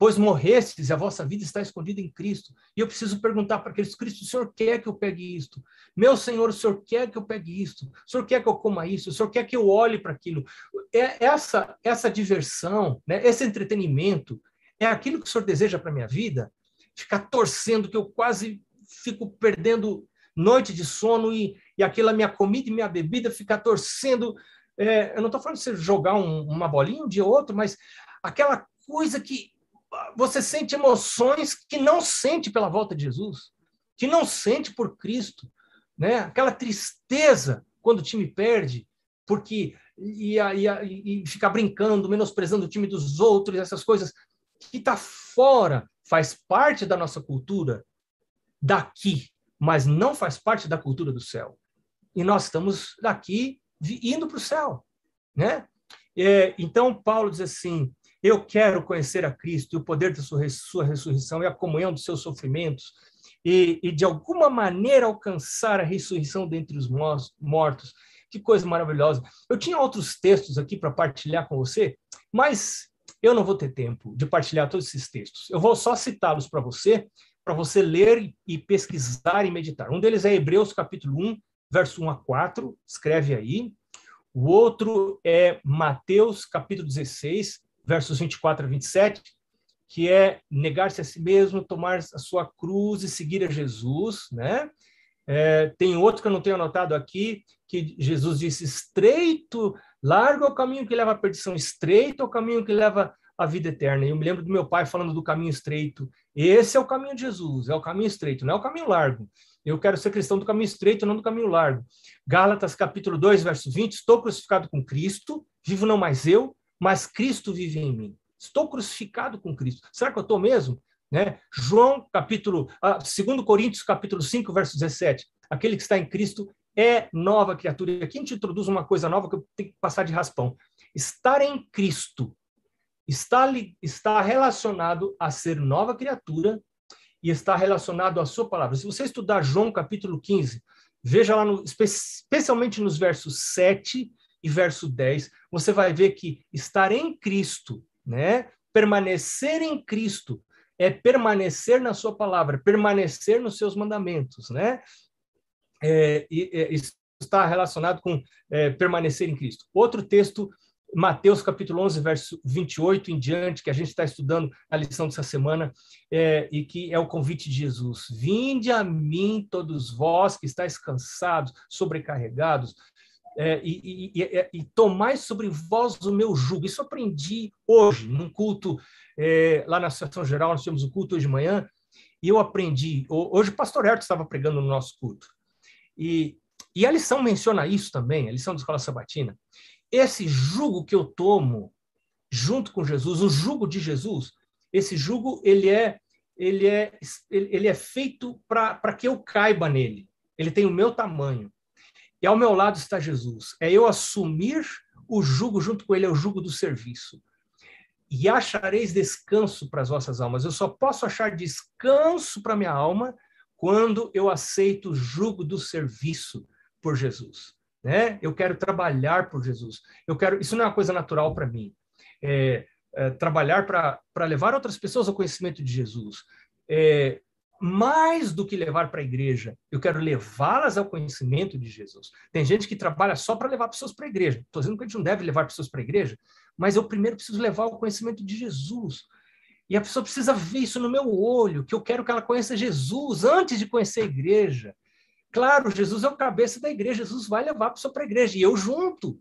pois morrestes e a vossa vida está escondida em Cristo. E eu preciso perguntar para aqueles, Cristo, o Senhor quer que eu pegue isto? Meu Senhor, o Senhor quer que eu pegue isto? O Senhor quer que eu coma isso? O Senhor quer que eu olhe para aquilo? É essa, essa diversão, né, esse entretenimento, é aquilo que o Senhor deseja para a minha vida? Ficar torcendo que eu quase fico perdendo noite de sono e, e aquela minha comida e minha bebida ficar torcendo. É, eu não estou falando de você jogar um, uma bolinha um ou outro, mas aquela coisa que você sente emoções que não sente pela volta de Jesus, que não sente por Cristo, né? Aquela tristeza quando o time perde, porque e, e, e ficar brincando, menosprezando o time dos outros, essas coisas que está fora, faz parte da nossa cultura daqui, mas não faz parte da cultura do céu. E nós estamos daqui indo para o céu, né? É, então Paulo diz assim: eu quero conhecer a Cristo e o poder da sua, sua ressurreição e a comunhão dos seus sofrimentos, e, e, de alguma maneira alcançar a ressurreição dentre os mortos. Que coisa maravilhosa. Eu tinha outros textos aqui para partilhar com você, mas eu não vou ter tempo de partilhar todos esses textos. Eu vou só citá-los para você, para você ler e pesquisar e meditar. Um deles é Hebreus capítulo 1, verso 1 a 4, escreve aí. O outro é Mateus capítulo 16, versos 24 a 27, que é negar-se a si mesmo, tomar a sua cruz e seguir a Jesus, né? É, tem outro que eu não tenho anotado aqui, que Jesus disse: estreito, largo é o caminho que leva à perdição, estreito é o caminho que leva à vida eterna. Eu me lembro do meu pai falando do caminho estreito. Esse é o caminho de Jesus, é o caminho estreito, não é o caminho largo. Eu quero ser cristão do caminho estreito, não do caminho largo. Gálatas capítulo 2, verso 20: Estou crucificado com Cristo, vivo não mais eu, mas Cristo vive em mim. Estou crucificado com Cristo. Será que eu estou mesmo? Né? João, capítulo, ah, 2 Coríntios, capítulo 5, verso 17. Aquele que está em Cristo é nova criatura. E aqui a gente introduz uma coisa nova que eu tenho que passar de raspão. Estar em Cristo está, está relacionado a ser nova criatura e está relacionado à sua palavra. Se você estudar João, capítulo 15, veja lá, no, especialmente nos versos 7 e verso 10, você vai ver que estar em Cristo, né? permanecer em Cristo, é permanecer na sua palavra, permanecer nos seus mandamentos, né? É, e, é, isso está relacionado com é, permanecer em Cristo. Outro texto, Mateus capítulo 11, verso 28 em diante, que a gente está estudando na lição dessa semana, é, e que é o convite de Jesus. Vinde a mim, todos vós que estáis cansados, sobrecarregados, é, e, e, e, e, tomai sobre vós o meu jugo. Isso aprendi hoje, num culto é, lá na Associação Geral, nós tivemos o um culto hoje de manhã, e eu aprendi. Hoje o pastor Herto estava pregando no nosso culto. E, e a lição menciona isso também, a lição da Escola Sabatina. Esse jugo que eu tomo junto com Jesus, o jugo de Jesus, esse jugo ele é ele é ele é feito para que eu caiba nele. Ele tem o meu tamanho. E ao meu lado está Jesus. É eu assumir o jugo junto com ele, é o jugo do serviço. E achareis descanso para as vossas almas. Eu só posso achar descanso para minha alma quando eu aceito o jugo do serviço por Jesus. Né? Eu quero trabalhar por Jesus. Eu quero. Isso não é uma coisa natural para mim. É, é, trabalhar para levar outras pessoas ao conhecimento de Jesus. É, mais do que levar para a igreja, eu quero levá-las ao conhecimento de Jesus. Tem gente que trabalha só para levar pessoas para a igreja. Estou dizendo que a gente não deve levar pessoas para a igreja, mas eu primeiro preciso levar ao conhecimento de Jesus. E a pessoa precisa ver isso no meu olho, que eu quero que ela conheça Jesus antes de conhecer a igreja. Claro, Jesus é o cabeça da igreja, Jesus vai levar a pessoa para a igreja, e eu junto.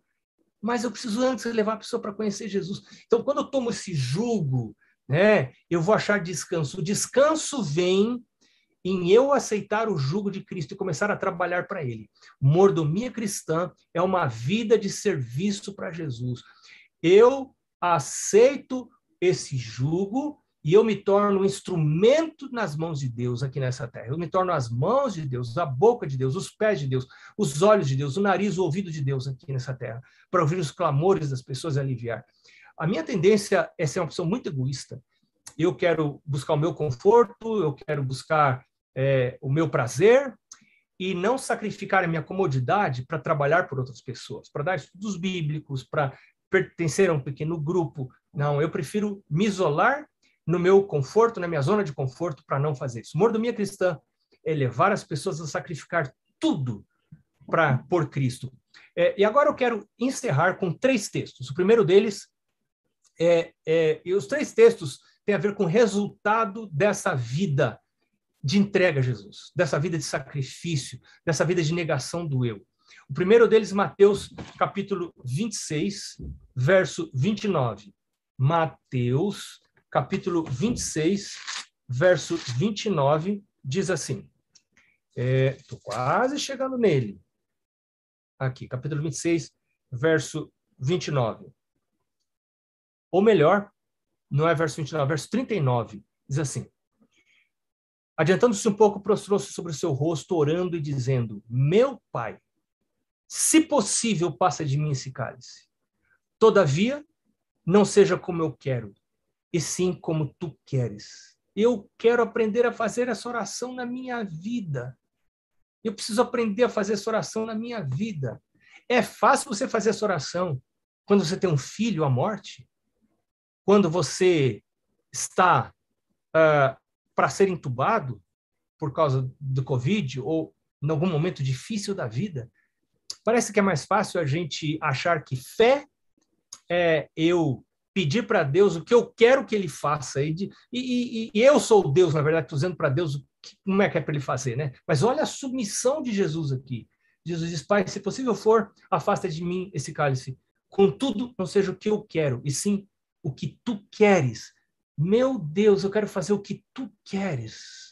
Mas eu preciso antes levar a pessoa para conhecer Jesus. Então, quando eu tomo esse jugo, né, eu vou achar descanso. O descanso vem em eu aceitar o jugo de Cristo e começar a trabalhar para Ele. Mordomia cristã é uma vida de serviço para Jesus. Eu aceito esse jugo e eu me torno um instrumento nas mãos de Deus aqui nessa terra. Eu me torno as mãos de Deus, a boca de Deus, os pés de Deus, os olhos de Deus, o nariz, o ouvido de Deus aqui nessa terra, para ouvir os clamores das pessoas e aliviar. A minha tendência é ser uma pessoa muito egoísta. Eu quero buscar o meu conforto, eu quero buscar é, o meu prazer e não sacrificar a minha comodidade para trabalhar por outras pessoas, para dar estudos bíblicos, para pertencer a um pequeno grupo. Não, eu prefiro me isolar no meu conforto, na minha zona de conforto, para não fazer isso. Mordomia cristã é levar as pessoas a sacrificar tudo para por Cristo. É, e agora eu quero encerrar com três textos. O primeiro deles é, é, e os três textos têm a ver com o resultado dessa vida de entrega a Jesus, dessa vida de sacrifício, dessa vida de negação do eu. O primeiro deles, Mateus, capítulo 26, verso 29. Mateus, capítulo 26, verso 29, diz assim. Estou é, quase chegando nele. Aqui, capítulo 26, verso 29. Ou melhor, não é verso 29, é verso 39. Diz assim: Adiantando-se um pouco, prostrou-se sobre o seu rosto, orando e dizendo: Meu pai, se possível, passa de mim esse cálice. Todavia, não seja como eu quero, e sim como tu queres. Eu quero aprender a fazer essa oração na minha vida. Eu preciso aprender a fazer essa oração na minha vida. É fácil você fazer essa oração quando você tem um filho à morte, quando você está uh, para ser entubado por causa do Covid ou em algum momento difícil da vida. Parece que é mais fácil a gente achar que fé é eu pedir para Deus o que eu quero que Ele faça. E, de, e, e, e eu sou Deus, na verdade, estou dizendo para Deus que, como é que é para Ele fazer, né? Mas olha a submissão de Jesus aqui. Jesus diz, Pai, se possível for, afasta de mim esse cálice. Contudo, não seja o que eu quero, e sim o que tu queres. Meu Deus, eu quero fazer o que tu queres.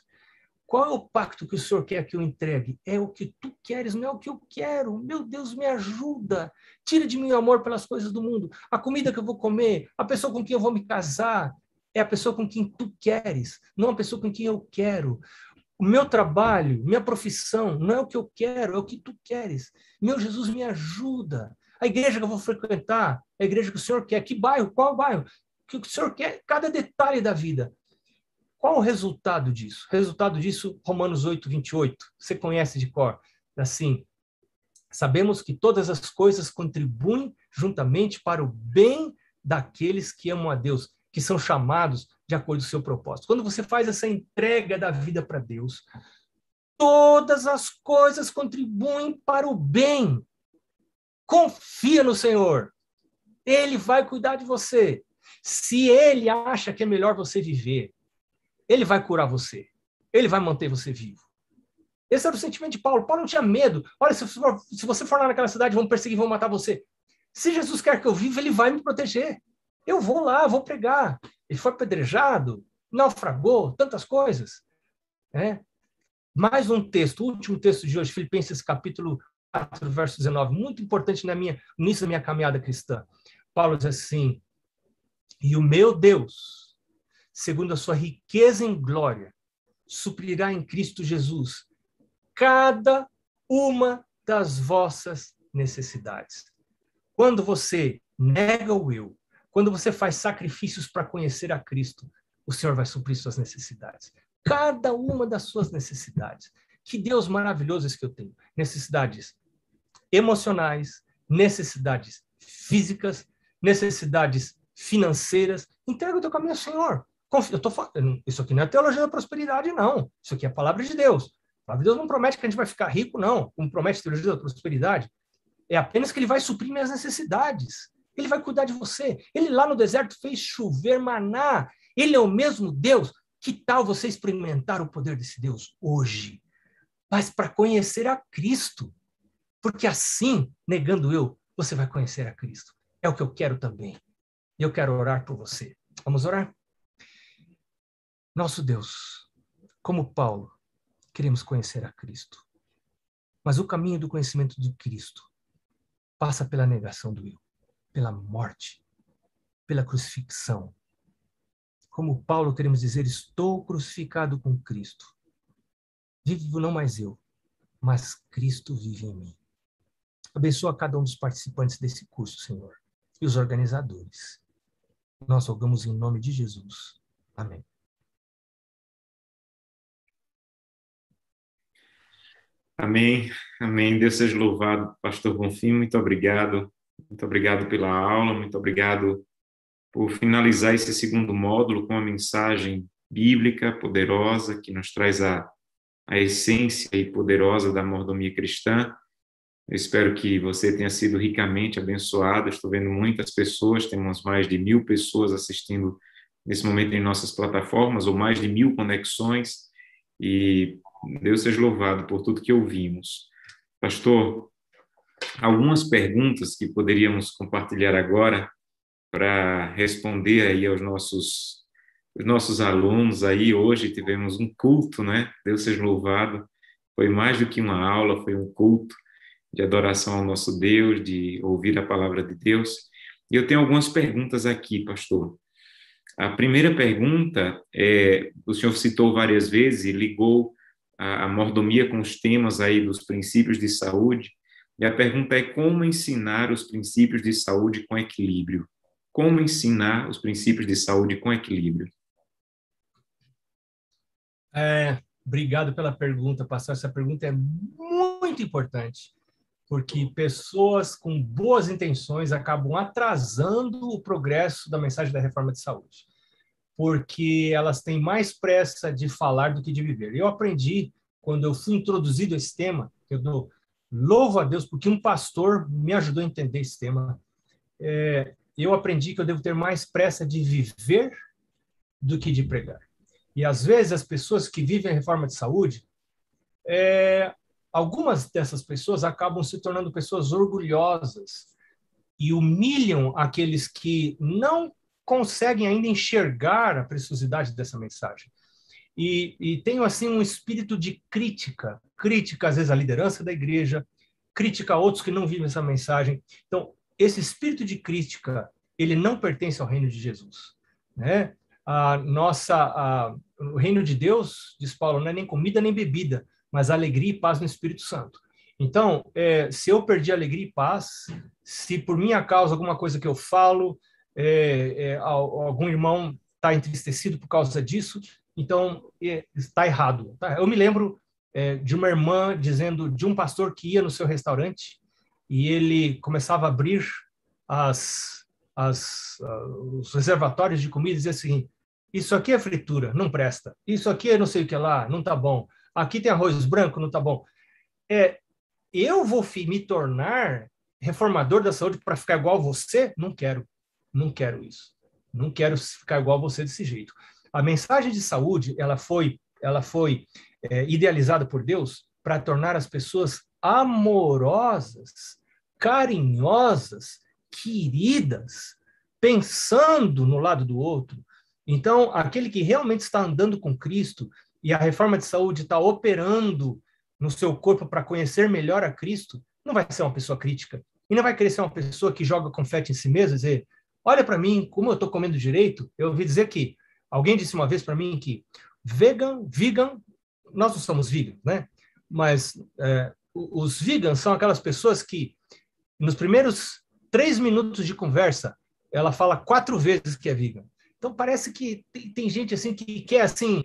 Qual é o pacto que o Senhor quer que eu entregue? É o que tu queres, não é o que eu quero. Meu Deus, me ajuda. Tira de mim o amor pelas coisas do mundo. A comida que eu vou comer, a pessoa com quem eu vou me casar, é a pessoa com quem tu queres, não a pessoa com quem eu quero. O meu trabalho, minha profissão, não é o que eu quero, é o que tu queres. Meu Jesus, me ajuda. A igreja que eu vou frequentar, a igreja que o Senhor quer. Que bairro? Qual bairro? que o Senhor quer, cada detalhe da vida. Qual o resultado disso? Resultado disso, Romanos 8, 28. Você conhece de cor. Assim, sabemos que todas as coisas contribuem juntamente para o bem daqueles que amam a Deus, que são chamados de acordo com o seu propósito. Quando você faz essa entrega da vida para Deus, todas as coisas contribuem para o bem. Confia no Senhor. Ele vai cuidar de você. Se ele acha que é melhor você viver ele vai curar você. Ele vai manter você vivo. Esse era o sentimento de Paulo. Paulo não tinha medo. Olha, se, se você for lá naquela cidade, vão perseguir, vão matar você. Se Jesus quer que eu viva, ele vai me proteger. Eu vou lá, vou pregar. Ele foi apedrejado, naufragou, tantas coisas. É. Mais um texto, o último texto de hoje, Filipenses capítulo 4, verso 19, muito importante na minha, no início da minha caminhada cristã. Paulo diz assim: E o meu Deus, segundo a sua riqueza em glória, suprirá em Cristo Jesus cada uma das vossas necessidades. Quando você nega o eu, quando você faz sacrifícios para conhecer a Cristo, o Senhor vai suprir suas necessidades. Cada uma das suas necessidades. Que Deus maravilhoso esse que eu tenho. Necessidades emocionais, necessidades físicas, necessidades financeiras. Entrega o teu caminho ao Senhor. Eu tô isso aqui não é teologia da prosperidade, não. Isso aqui é a palavra de Deus. A palavra de Deus não promete que a gente vai ficar rico, não. Como promete a teologia da prosperidade. É apenas que ele vai suprir minhas necessidades. Ele vai cuidar de você. Ele lá no deserto fez chover maná. Ele é o mesmo Deus. Que tal você experimentar o poder desse Deus hoje? Mas para conhecer a Cristo. Porque assim, negando eu, você vai conhecer a Cristo. É o que eu quero também. E eu quero orar por você. Vamos orar? Nosso Deus, como Paulo, queremos conhecer a Cristo. Mas o caminho do conhecimento de Cristo passa pela negação do eu, pela morte, pela crucifixão. Como Paulo, queremos dizer: estou crucificado com Cristo. Vivo não mais eu, mas Cristo vive em mim. Abençoa cada um dos participantes desse curso, Senhor, e os organizadores. Nós rogamos em nome de Jesus. Amém. Amém, amém. Deus seja louvado, Pastor Bonfim. Muito obrigado. Muito obrigado pela aula, muito obrigado por finalizar esse segundo módulo com uma mensagem bíblica poderosa que nos traz a, a essência e poderosa da mordomia cristã. Eu espero que você tenha sido ricamente abençoado. Estou vendo muitas pessoas, temos mais de mil pessoas assistindo nesse momento em nossas plataformas, ou mais de mil conexões. E Deus seja louvado por tudo que ouvimos. Pastor, algumas perguntas que poderíamos compartilhar agora para responder aí aos nossos os nossos alunos aí hoje tivemos um culto, né? Deus seja louvado. Foi mais do que uma aula, foi um culto de adoração ao nosso Deus, de ouvir a palavra de Deus. E eu tenho algumas perguntas aqui, pastor. A primeira pergunta é, o senhor citou várias vezes e ligou a, a mordomia com os temas aí dos princípios de saúde. E a pergunta é como ensinar os princípios de saúde com equilíbrio? Como ensinar os princípios de saúde com equilíbrio? É, obrigado pela pergunta, pastor. Essa pergunta é muito importante. porque pessoas com boas intenções acabam atrasando o progresso da mensagem da reforma de saúde, porque elas têm mais pressa de falar do que de viver. Eu aprendi, quando eu fui introduzido a esse tema, eu dou louvo a Deus, porque um pastor me ajudou a entender esse tema. É, eu aprendi que eu devo ter mais pressa de viver do que de pregar. E às vezes as pessoas que vivem a reforma de saúde, é, algumas dessas pessoas acabam se tornando pessoas orgulhosas e humilham aqueles que não conseguem ainda enxergar a preciosidade dessa mensagem. E, e tenho assim um espírito de crítica, crítica às vezes à liderança da igreja, crítica a outros que não vivem essa mensagem. Então, esse espírito de crítica, ele não pertence ao reino de Jesus, né? A nossa a, o reino de Deus, diz Paulo, não é nem comida nem bebida, mas alegria e paz no Espírito Santo. Então, é, se eu perdi alegria e paz, se por minha causa alguma coisa que eu falo, é, é, algum irmão está entristecido por causa disso, então é, está errado. Tá? Eu me lembro é, de uma irmã dizendo de um pastor que ia no seu restaurante e ele começava a abrir as, as, uh, os reservatórios de comida e dizia assim: Isso aqui é fritura, não presta. Isso aqui é não sei o que lá, não tá bom. Aqui tem arroz branco, não tá bom. É, eu vou me tornar reformador da saúde para ficar igual você? Não quero. Não quero isso. Não quero ficar igual a você desse jeito. A mensagem de saúde, ela foi, ela foi é, idealizada por Deus para tornar as pessoas amorosas, carinhosas, queridas, pensando no lado do outro. Então, aquele que realmente está andando com Cristo e a reforma de saúde está operando no seu corpo para conhecer melhor a Cristo, não vai ser uma pessoa crítica. E não vai ser uma pessoa que joga confete em si mesma e dizer: olha para mim, como eu estou comendo direito. Eu ouvi dizer que alguém disse uma vez para mim que vegan, vegan, nós não somos vegan, né? Mas é, os vegans são aquelas pessoas que, nos primeiros três minutos de conversa, ela fala quatro vezes que é vegan. Então parece que tem, tem gente assim que quer assim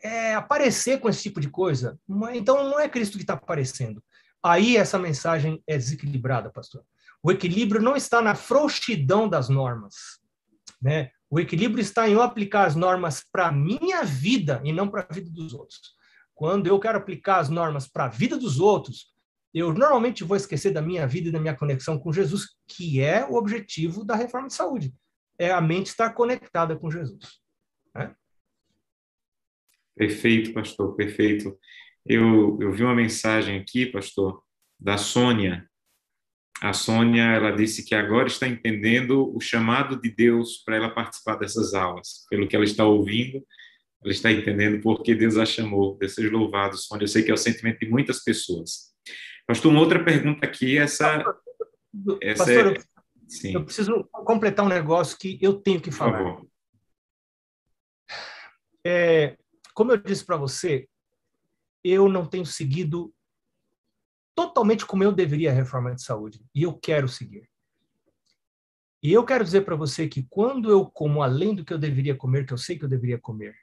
é, aparecer com esse tipo de coisa. Então não é Cristo que está aparecendo. Aí essa mensagem é desequilibrada, pastor. O equilíbrio não está na frouxidão das normas, né? O equilíbrio está em eu aplicar as normas para a minha vida e não para a vida dos outros. Quando eu quero aplicar as normas para a vida dos outros, eu normalmente vou esquecer da minha vida e da minha conexão com Jesus, que é o objetivo da reforma de saúde. É a mente estar conectada com Jesus. Né? Perfeito, pastor, perfeito. Eu, eu vi uma mensagem aqui, pastor, da Sônia. A Sônia, ela disse que agora está entendendo o chamado de Deus para ela participar dessas aulas. Pelo que ela está ouvindo, ela está entendendo por que Deus a chamou. Deus seja louvado, Sônia. Eu sei que é o sentimento de muitas pessoas. Pastor, uma outra pergunta aqui, essa... essa Pastor, é... Sim. eu preciso completar um negócio que eu tenho que falar. É, como eu disse para você, eu não tenho seguido totalmente como eu deveria a reforma de saúde, e eu quero seguir. E eu quero dizer para você que quando eu como além do que eu deveria comer, que eu sei que eu deveria comer,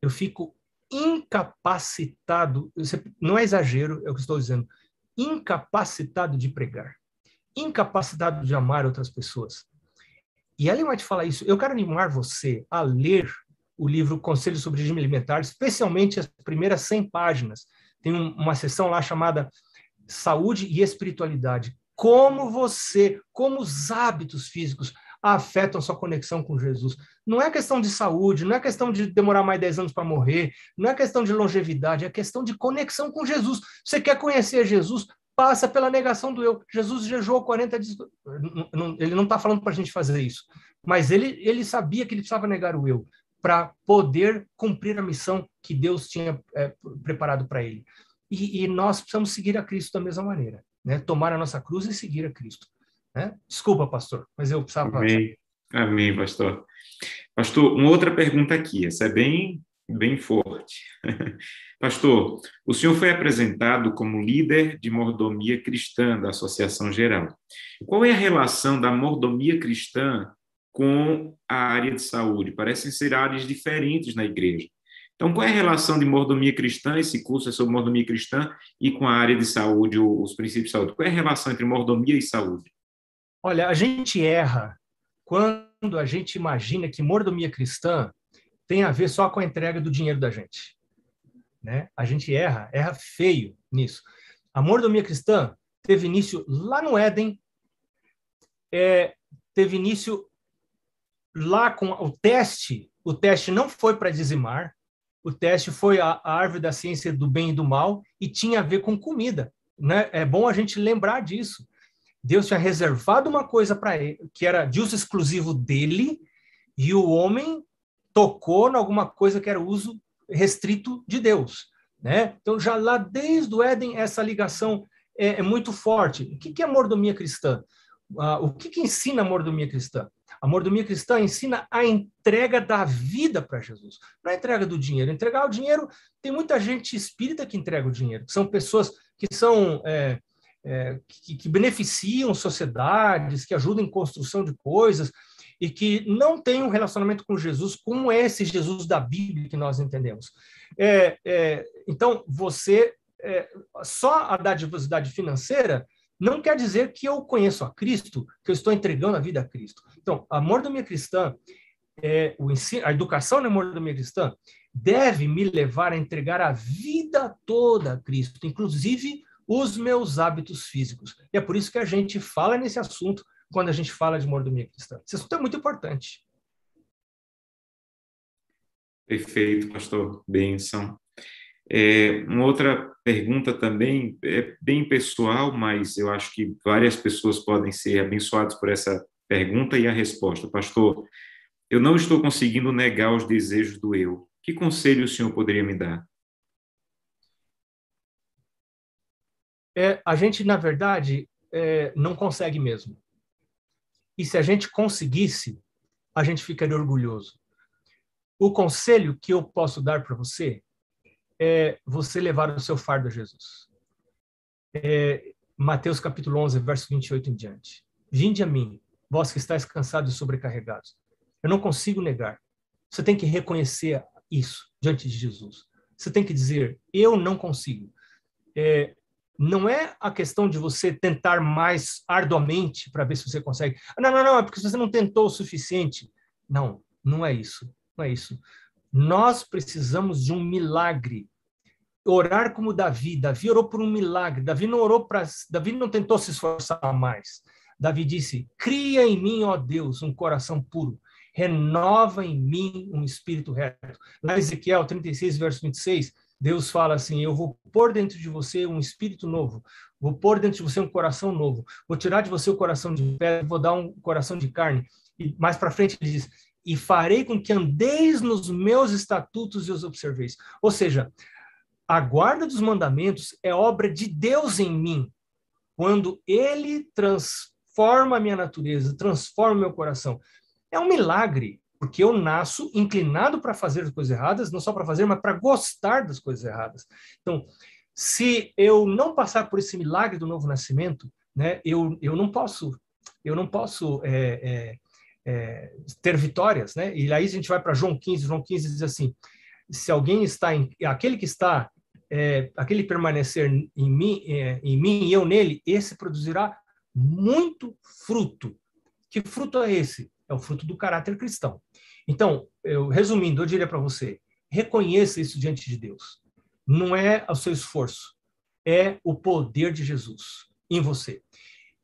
eu fico incapacitado, não é exagero, é o que estou dizendo, incapacitado de pregar, incapacitado de amar outras pessoas. E Ellen White fala isso, eu quero animar você a ler o livro Conselho sobre Regime Alimentar, especialmente as primeiras 100 páginas. Tem uma seção lá chamada Saúde e Espiritualidade. Como você, como os hábitos físicos afetam sua conexão com Jesus. Não é questão de saúde, não é questão de demorar mais 10 anos para morrer, não é questão de longevidade, é questão de conexão com Jesus. Você quer conhecer Jesus? Passa pela negação do eu. Jesus jejuou 40 dias. Ele não está falando para a gente fazer isso, mas ele, ele sabia que ele precisava negar o eu para poder cumprir a missão que Deus tinha é, preparado para ele. E, e, nós precisamos seguir a Cristo da mesma maneira, né? Tomar a nossa cruz e seguir a Cristo. Né? Desculpa, pastor, mas eu precisava. Amém, Amém pastor. Pastor, uma outra pergunta aqui, essa é bem, bem forte. pastor, o senhor foi apresentado como líder de mordomia cristã da Associação Geral. Qual é a relação da mordomia cristã com a área de saúde. Parecem ser áreas diferentes na igreja. Então, qual é a relação de mordomia cristã, esse curso é sobre mordomia cristã, e com a área de saúde, os princípios de saúde? Qual é a relação entre mordomia e saúde? Olha, a gente erra quando a gente imagina que mordomia cristã tem a ver só com a entrega do dinheiro da gente. Né? A gente erra, erra feio nisso. A mordomia cristã teve início lá no Éden, é, teve início lá com o teste. O teste não foi para dizimar, o teste foi a, árvore da ciência do bem e do mal e tinha a ver com comida. Né? É bom a gente lembrar disso. Deus tinha reservado uma coisa para ele, que era de uso exclusivo dele, e o homem tocou em alguma coisa que era uso restrito de Deus. Né? Então, já lá desde o Éden, essa ligação é, é muito forte. O que, que é mordomia cristã? Ah, o que, que ensina a mordomia cristã? A mordomia cristã ensina a entrega da vida para Jesus, não a entrega do dinheiro. Entregar o dinheiro, tem muita gente espírita que entrega o dinheiro, que são pessoas que são é, é, que, que, beneficiam sociedades, que ajudam em construção de coisas e que não têm um relacionamento com Jesus como esse Jesus da Bíblia que nós entendemos. É, é, então, você é, só a dadivosidade financeira não quer dizer que eu conheço a Cristo, que eu estou entregando a vida a Cristo. Então, a mordomia cristã, é, o ensino, a educação na mordomia cristã, deve me levar a entregar a vida toda a Cristo, inclusive os meus hábitos físicos. E é por isso que a gente fala nesse assunto quando a gente fala de mordomia cristã. Esse assunto é muito importante. Perfeito, pastor. Benção. É, uma outra pergunta também, é bem pessoal, mas eu acho que várias pessoas podem ser abençoadas por essa pergunta e a resposta. Pastor, eu não estou conseguindo negar os desejos do eu. Que conselho o senhor poderia me dar? É, a gente, na verdade, é, não consegue mesmo. E se a gente conseguisse, a gente ficaria orgulhoso. O conselho que eu posso dar para você é você levar o seu fardo a Jesus. É, Mateus capítulo 11, verso 28 em diante. Vinde a mim, vós que estáis cansados e sobrecarregados. Eu não consigo negar. Você tem que reconhecer isso diante de Jesus. Você tem que dizer, eu não consigo. É, não é a questão de você tentar mais arduamente para ver se você consegue. Não, não, não, é porque você não tentou o suficiente. Não, não é isso. Não é isso. Nós precisamos de um milagre orar como Davi. Davi orou por um milagre. Davi não orou para. Davi não tentou se esforçar mais. Davi disse: Cria em mim, ó Deus, um coração puro. Renova em mim um espírito reto. Na Ezequiel 36, verso 26, Deus fala assim: Eu vou pôr dentro de você um espírito novo, vou pôr dentro de você um coração novo, vou tirar de você o coração de pedra, vou dar um coração de carne. E mais para frente ele diz: E farei com que andeis nos meus estatutos e os observeis. Ou seja, a guarda dos mandamentos é obra de Deus em mim, quando ele transforma a minha natureza, transforma meu coração. É um milagre, porque eu nasço inclinado para fazer as coisas erradas, não só para fazer, mas para gostar das coisas erradas. Então, se eu não passar por esse milagre do novo nascimento, né, eu, eu não posso, eu não posso é, é, é, ter vitórias, né? E aí a gente vai para João 15, João 15 diz assim: se alguém está em, aquele que está é, aquele permanecer em mim, é, em mim e eu nele, esse produzirá muito fruto. Que fruto é esse? É o fruto do caráter cristão. Então, eu, resumindo, eu diria para você: reconheça isso diante de Deus. Não é o seu esforço, é o poder de Jesus em você.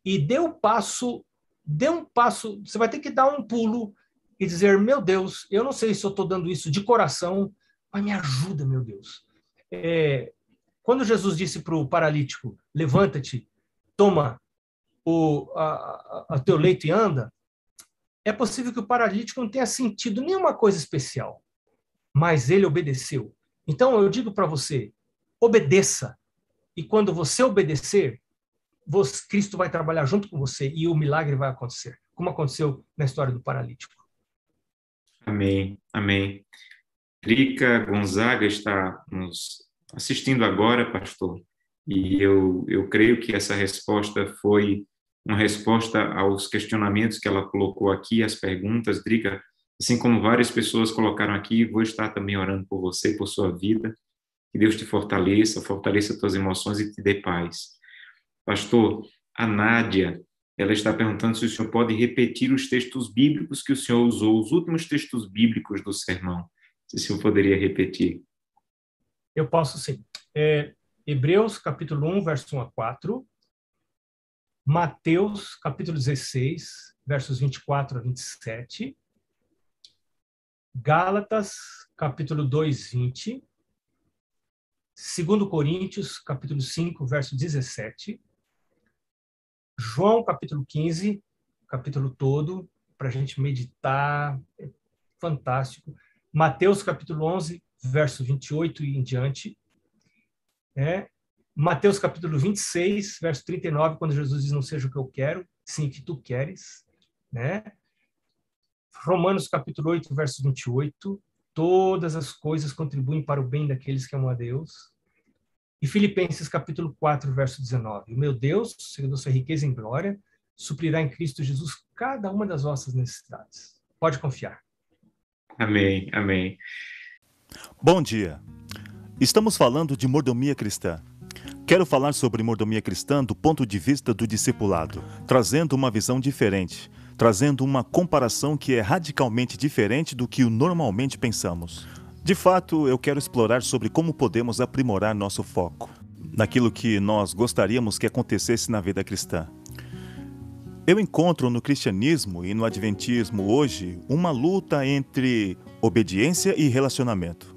E dê um passo, dê um passo, você vai ter que dar um pulo e dizer: meu Deus, eu não sei se eu estou dando isso de coração, mas me ajuda, meu Deus é, quando Jesus disse para o paralítico, levanta-te, toma o a, a, teu leito e anda, é possível que o paralítico não tenha sentido nenhuma coisa especial, mas ele obedeceu. Então eu digo para você, obedeça. E quando você obedecer, você, Cristo vai trabalhar junto com você e o milagre vai acontecer, como aconteceu na história do paralítico. Amém, amém. Drica Gonzaga está nos assistindo agora, pastor, e eu, eu creio que essa resposta foi uma resposta aos questionamentos que ela colocou aqui, as perguntas. Drica, Assim como várias pessoas colocaram aqui, vou estar também orando por você, por sua vida. Que Deus te fortaleça, fortaleça tuas emoções e te dê paz. Pastor, a Nádia, ela está perguntando se o senhor pode repetir os textos bíblicos que o senhor usou, os últimos textos bíblicos do sermão. Se o senhor poderia repetir. Eu posso sim. É, Hebreus, capítulo 1, verso 1 a 4. Mateus, capítulo 16, versos 24 a 27. Gálatas, capítulo 2, 20. 2 Coríntios, capítulo 5, verso 17. João, capítulo 15, capítulo todo, para a gente meditar, é fantástico. Mateus, capítulo 11, verso 28 e em diante. É. Mateus, capítulo 26, verso 39, quando Jesus diz: Não seja o que eu quero, sim o que tu queres. Né? Romanos capítulo 8, verso 28, todas as coisas contribuem para o bem daqueles que amam a Deus. E Filipenses capítulo 4, verso 19, o meu Deus, segundo sua riqueza em glória, suprirá em Cristo Jesus cada uma das vossas necessidades. Pode confiar. Amém, amém. Bom dia. Estamos falando de mordomia cristã. Quero falar sobre mordomia cristã do ponto de vista do discipulado, trazendo uma visão diferente, trazendo uma comparação que é radicalmente diferente do que normalmente pensamos. De fato, eu quero explorar sobre como podemos aprimorar nosso foco naquilo que nós gostaríamos que acontecesse na vida cristã. Eu encontro no cristianismo e no adventismo hoje uma luta entre obediência e relacionamento.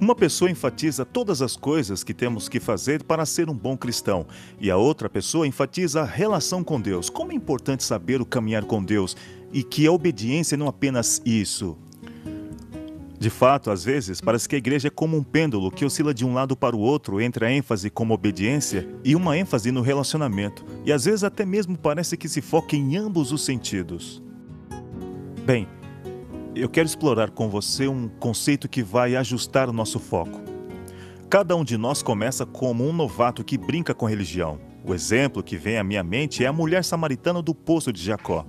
Uma pessoa enfatiza todas as coisas que temos que fazer para ser um bom cristão, e a outra pessoa enfatiza a relação com Deus. Como é importante saber o caminhar com Deus e que a obediência não é apenas isso. De fato, às vezes, parece que a igreja é como um pêndulo que oscila de um lado para o outro entre a ênfase como obediência e uma ênfase no relacionamento, e às vezes até mesmo parece que se foca em ambos os sentidos. Bem, eu quero explorar com você um conceito que vai ajustar o nosso foco. Cada um de nós começa como um novato que brinca com religião. O exemplo que vem à minha mente é a mulher samaritana do poço de Jacó.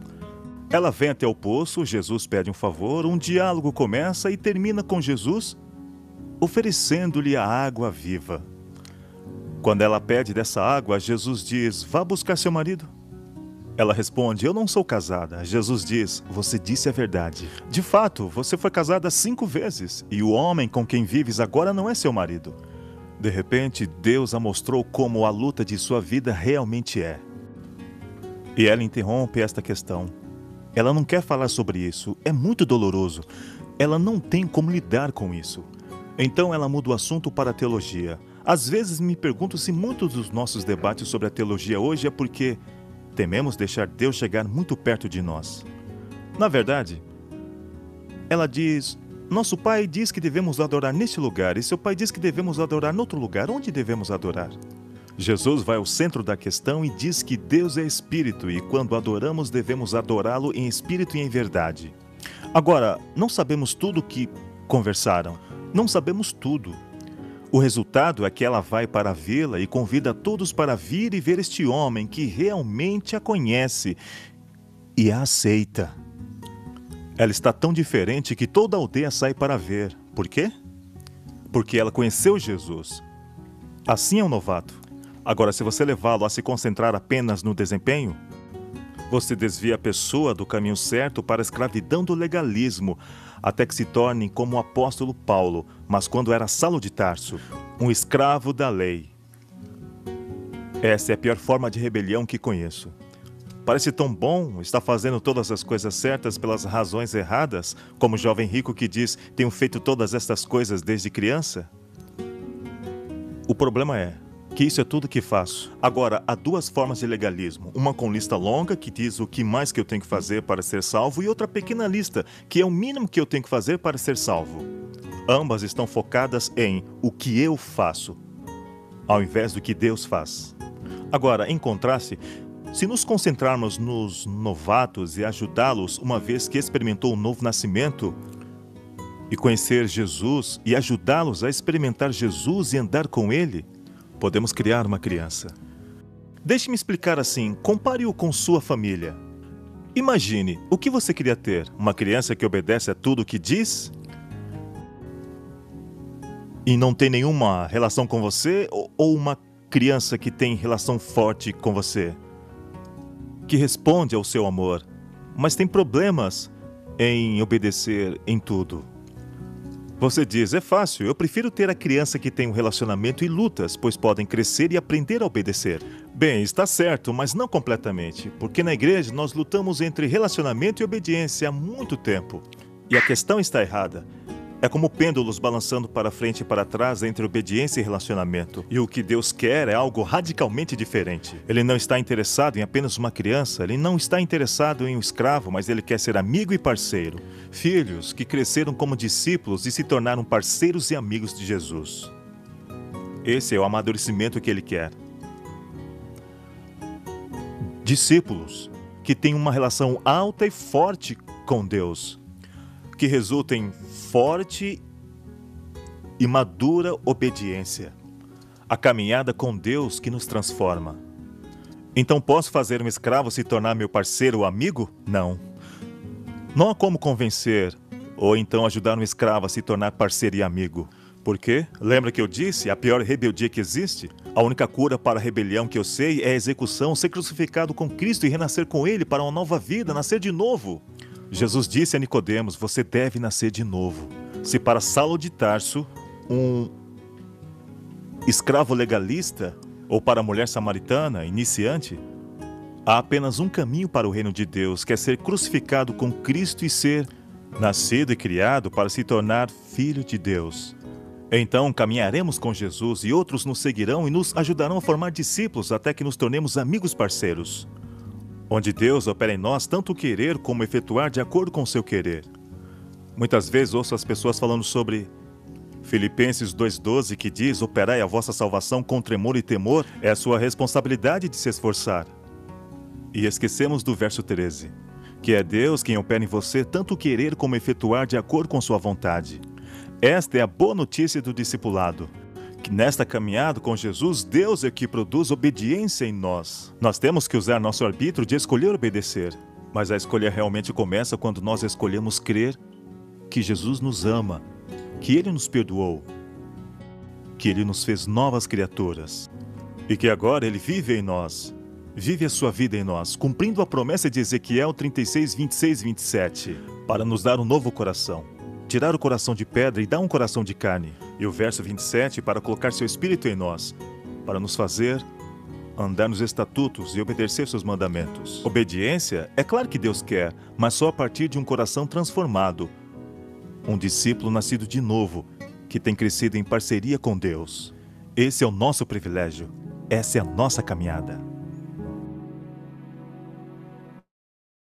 Ela vem até o poço, Jesus pede um favor, um diálogo começa e termina com Jesus oferecendo-lhe a água viva. Quando ela pede dessa água, Jesus diz: Vá buscar seu marido. Ela responde: Eu não sou casada. Jesus diz: Você disse a verdade. De fato, você foi casada cinco vezes e o homem com quem vives agora não é seu marido. De repente, Deus a mostrou como a luta de sua vida realmente é. E ela interrompe esta questão. Ela não quer falar sobre isso, é muito doloroso. Ela não tem como lidar com isso. Então ela muda o assunto para a teologia. Às vezes me pergunto se muitos dos nossos debates sobre a teologia hoje é porque tememos deixar Deus chegar muito perto de nós. Na verdade, ela diz: Nosso pai diz que devemos adorar neste lugar, e seu pai diz que devemos adorar em outro lugar. Onde devemos adorar? Jesus vai ao centro da questão e diz que Deus é espírito e quando adoramos devemos adorá-lo em espírito e em verdade. Agora, não sabemos tudo o que conversaram, não sabemos tudo. O resultado é que ela vai para a vila e convida todos para vir e ver este homem que realmente a conhece e a aceita. Ela está tão diferente que toda a aldeia sai para ver. Por quê? Porque ela conheceu Jesus. Assim é um novato. Agora, se você levá-lo a se concentrar apenas no desempenho, você desvia a pessoa do caminho certo para a escravidão do legalismo, até que se torne como o apóstolo Paulo, mas quando era Saulo de Tarso, um escravo da lei. Essa é a pior forma de rebelião que conheço. Parece tão bom estar fazendo todas as coisas certas pelas razões erradas, como o jovem rico que diz: Tenho feito todas estas coisas desde criança. O problema é que isso é tudo que faço. Agora, há duas formas de legalismo: uma com lista longa, que diz o que mais que eu tenho que fazer para ser salvo, e outra pequena lista, que é o mínimo que eu tenho que fazer para ser salvo. Ambas estão focadas em o que eu faço, ao invés do que Deus faz. Agora, em contraste, se nos concentrarmos nos novatos e ajudá-los uma vez que experimentou o novo nascimento, e conhecer Jesus e ajudá-los a experimentar Jesus e andar com Ele, podemos criar uma criança. Deixe-me explicar assim: compare-o com sua família. Imagine, o que você queria ter? Uma criança que obedece a tudo o que diz? E não tem nenhuma relação com você? Ou uma criança que tem relação forte com você? Que responde ao seu amor, mas tem problemas em obedecer em tudo? Você diz, é fácil, eu prefiro ter a criança que tem um relacionamento e lutas, pois podem crescer e aprender a obedecer. Bem, está certo, mas não completamente, porque na igreja nós lutamos entre relacionamento e obediência há muito tempo. E a questão está errada. É como pêndulos balançando para frente e para trás entre obediência e relacionamento. E o que Deus quer é algo radicalmente diferente. Ele não está interessado em apenas uma criança, ele não está interessado em um escravo, mas ele quer ser amigo e parceiro. Filhos que cresceram como discípulos e se tornaram parceiros e amigos de Jesus. Esse é o amadurecimento que ele quer. Discípulos que têm uma relação alta e forte com Deus que resulta em forte e madura obediência. A caminhada com Deus que nos transforma. Então posso fazer um escravo se tornar meu parceiro ou amigo? Não. Não há como convencer ou então ajudar um escravo a se tornar parceiro e amigo. Por quê? Lembra que eu disse a pior rebeldia que existe? A única cura para a rebelião que eu sei é a execução, ser crucificado com Cristo e renascer com Ele para uma nova vida, nascer de novo. Jesus disse a Nicodemos: Você deve nascer de novo. Se para Saulo de Tarso, um escravo legalista, ou para a mulher samaritana, iniciante, há apenas um caminho para o reino de Deus, que é ser crucificado com Cristo e ser nascido e criado para se tornar filho de Deus. Então caminharemos com Jesus e outros nos seguirão e nos ajudarão a formar discípulos até que nos tornemos amigos parceiros onde Deus opera em nós tanto querer como efetuar de acordo com seu querer. Muitas vezes ouço as pessoas falando sobre Filipenses 2,12 que diz: Operai a vossa salvação com tremor e temor, é a sua responsabilidade de se esforçar. E esquecemos do verso 13, que é Deus quem opera em você tanto querer como efetuar de acordo com sua vontade. Esta é a boa notícia do discipulado nesta caminhada com Jesus, Deus é que produz obediência em nós. Nós temos que usar nosso arbítrio de escolher obedecer, mas a escolha realmente começa quando nós escolhemos crer que Jesus nos ama, que Ele nos perdoou, que Ele nos fez novas criaturas e que agora Ele vive em nós. Vive a sua vida em nós, cumprindo a promessa de Ezequiel 36, 26 e 27, para nos dar um novo coração tirar o coração de pedra e dar um coração de carne. E o verso 27, para colocar seu espírito em nós, para nos fazer andar nos estatutos e obedecer seus mandamentos. Obediência, é claro que Deus quer, mas só a partir de um coração transformado. Um discípulo nascido de novo, que tem crescido em parceria com Deus. Esse é o nosso privilégio. Essa é a nossa caminhada.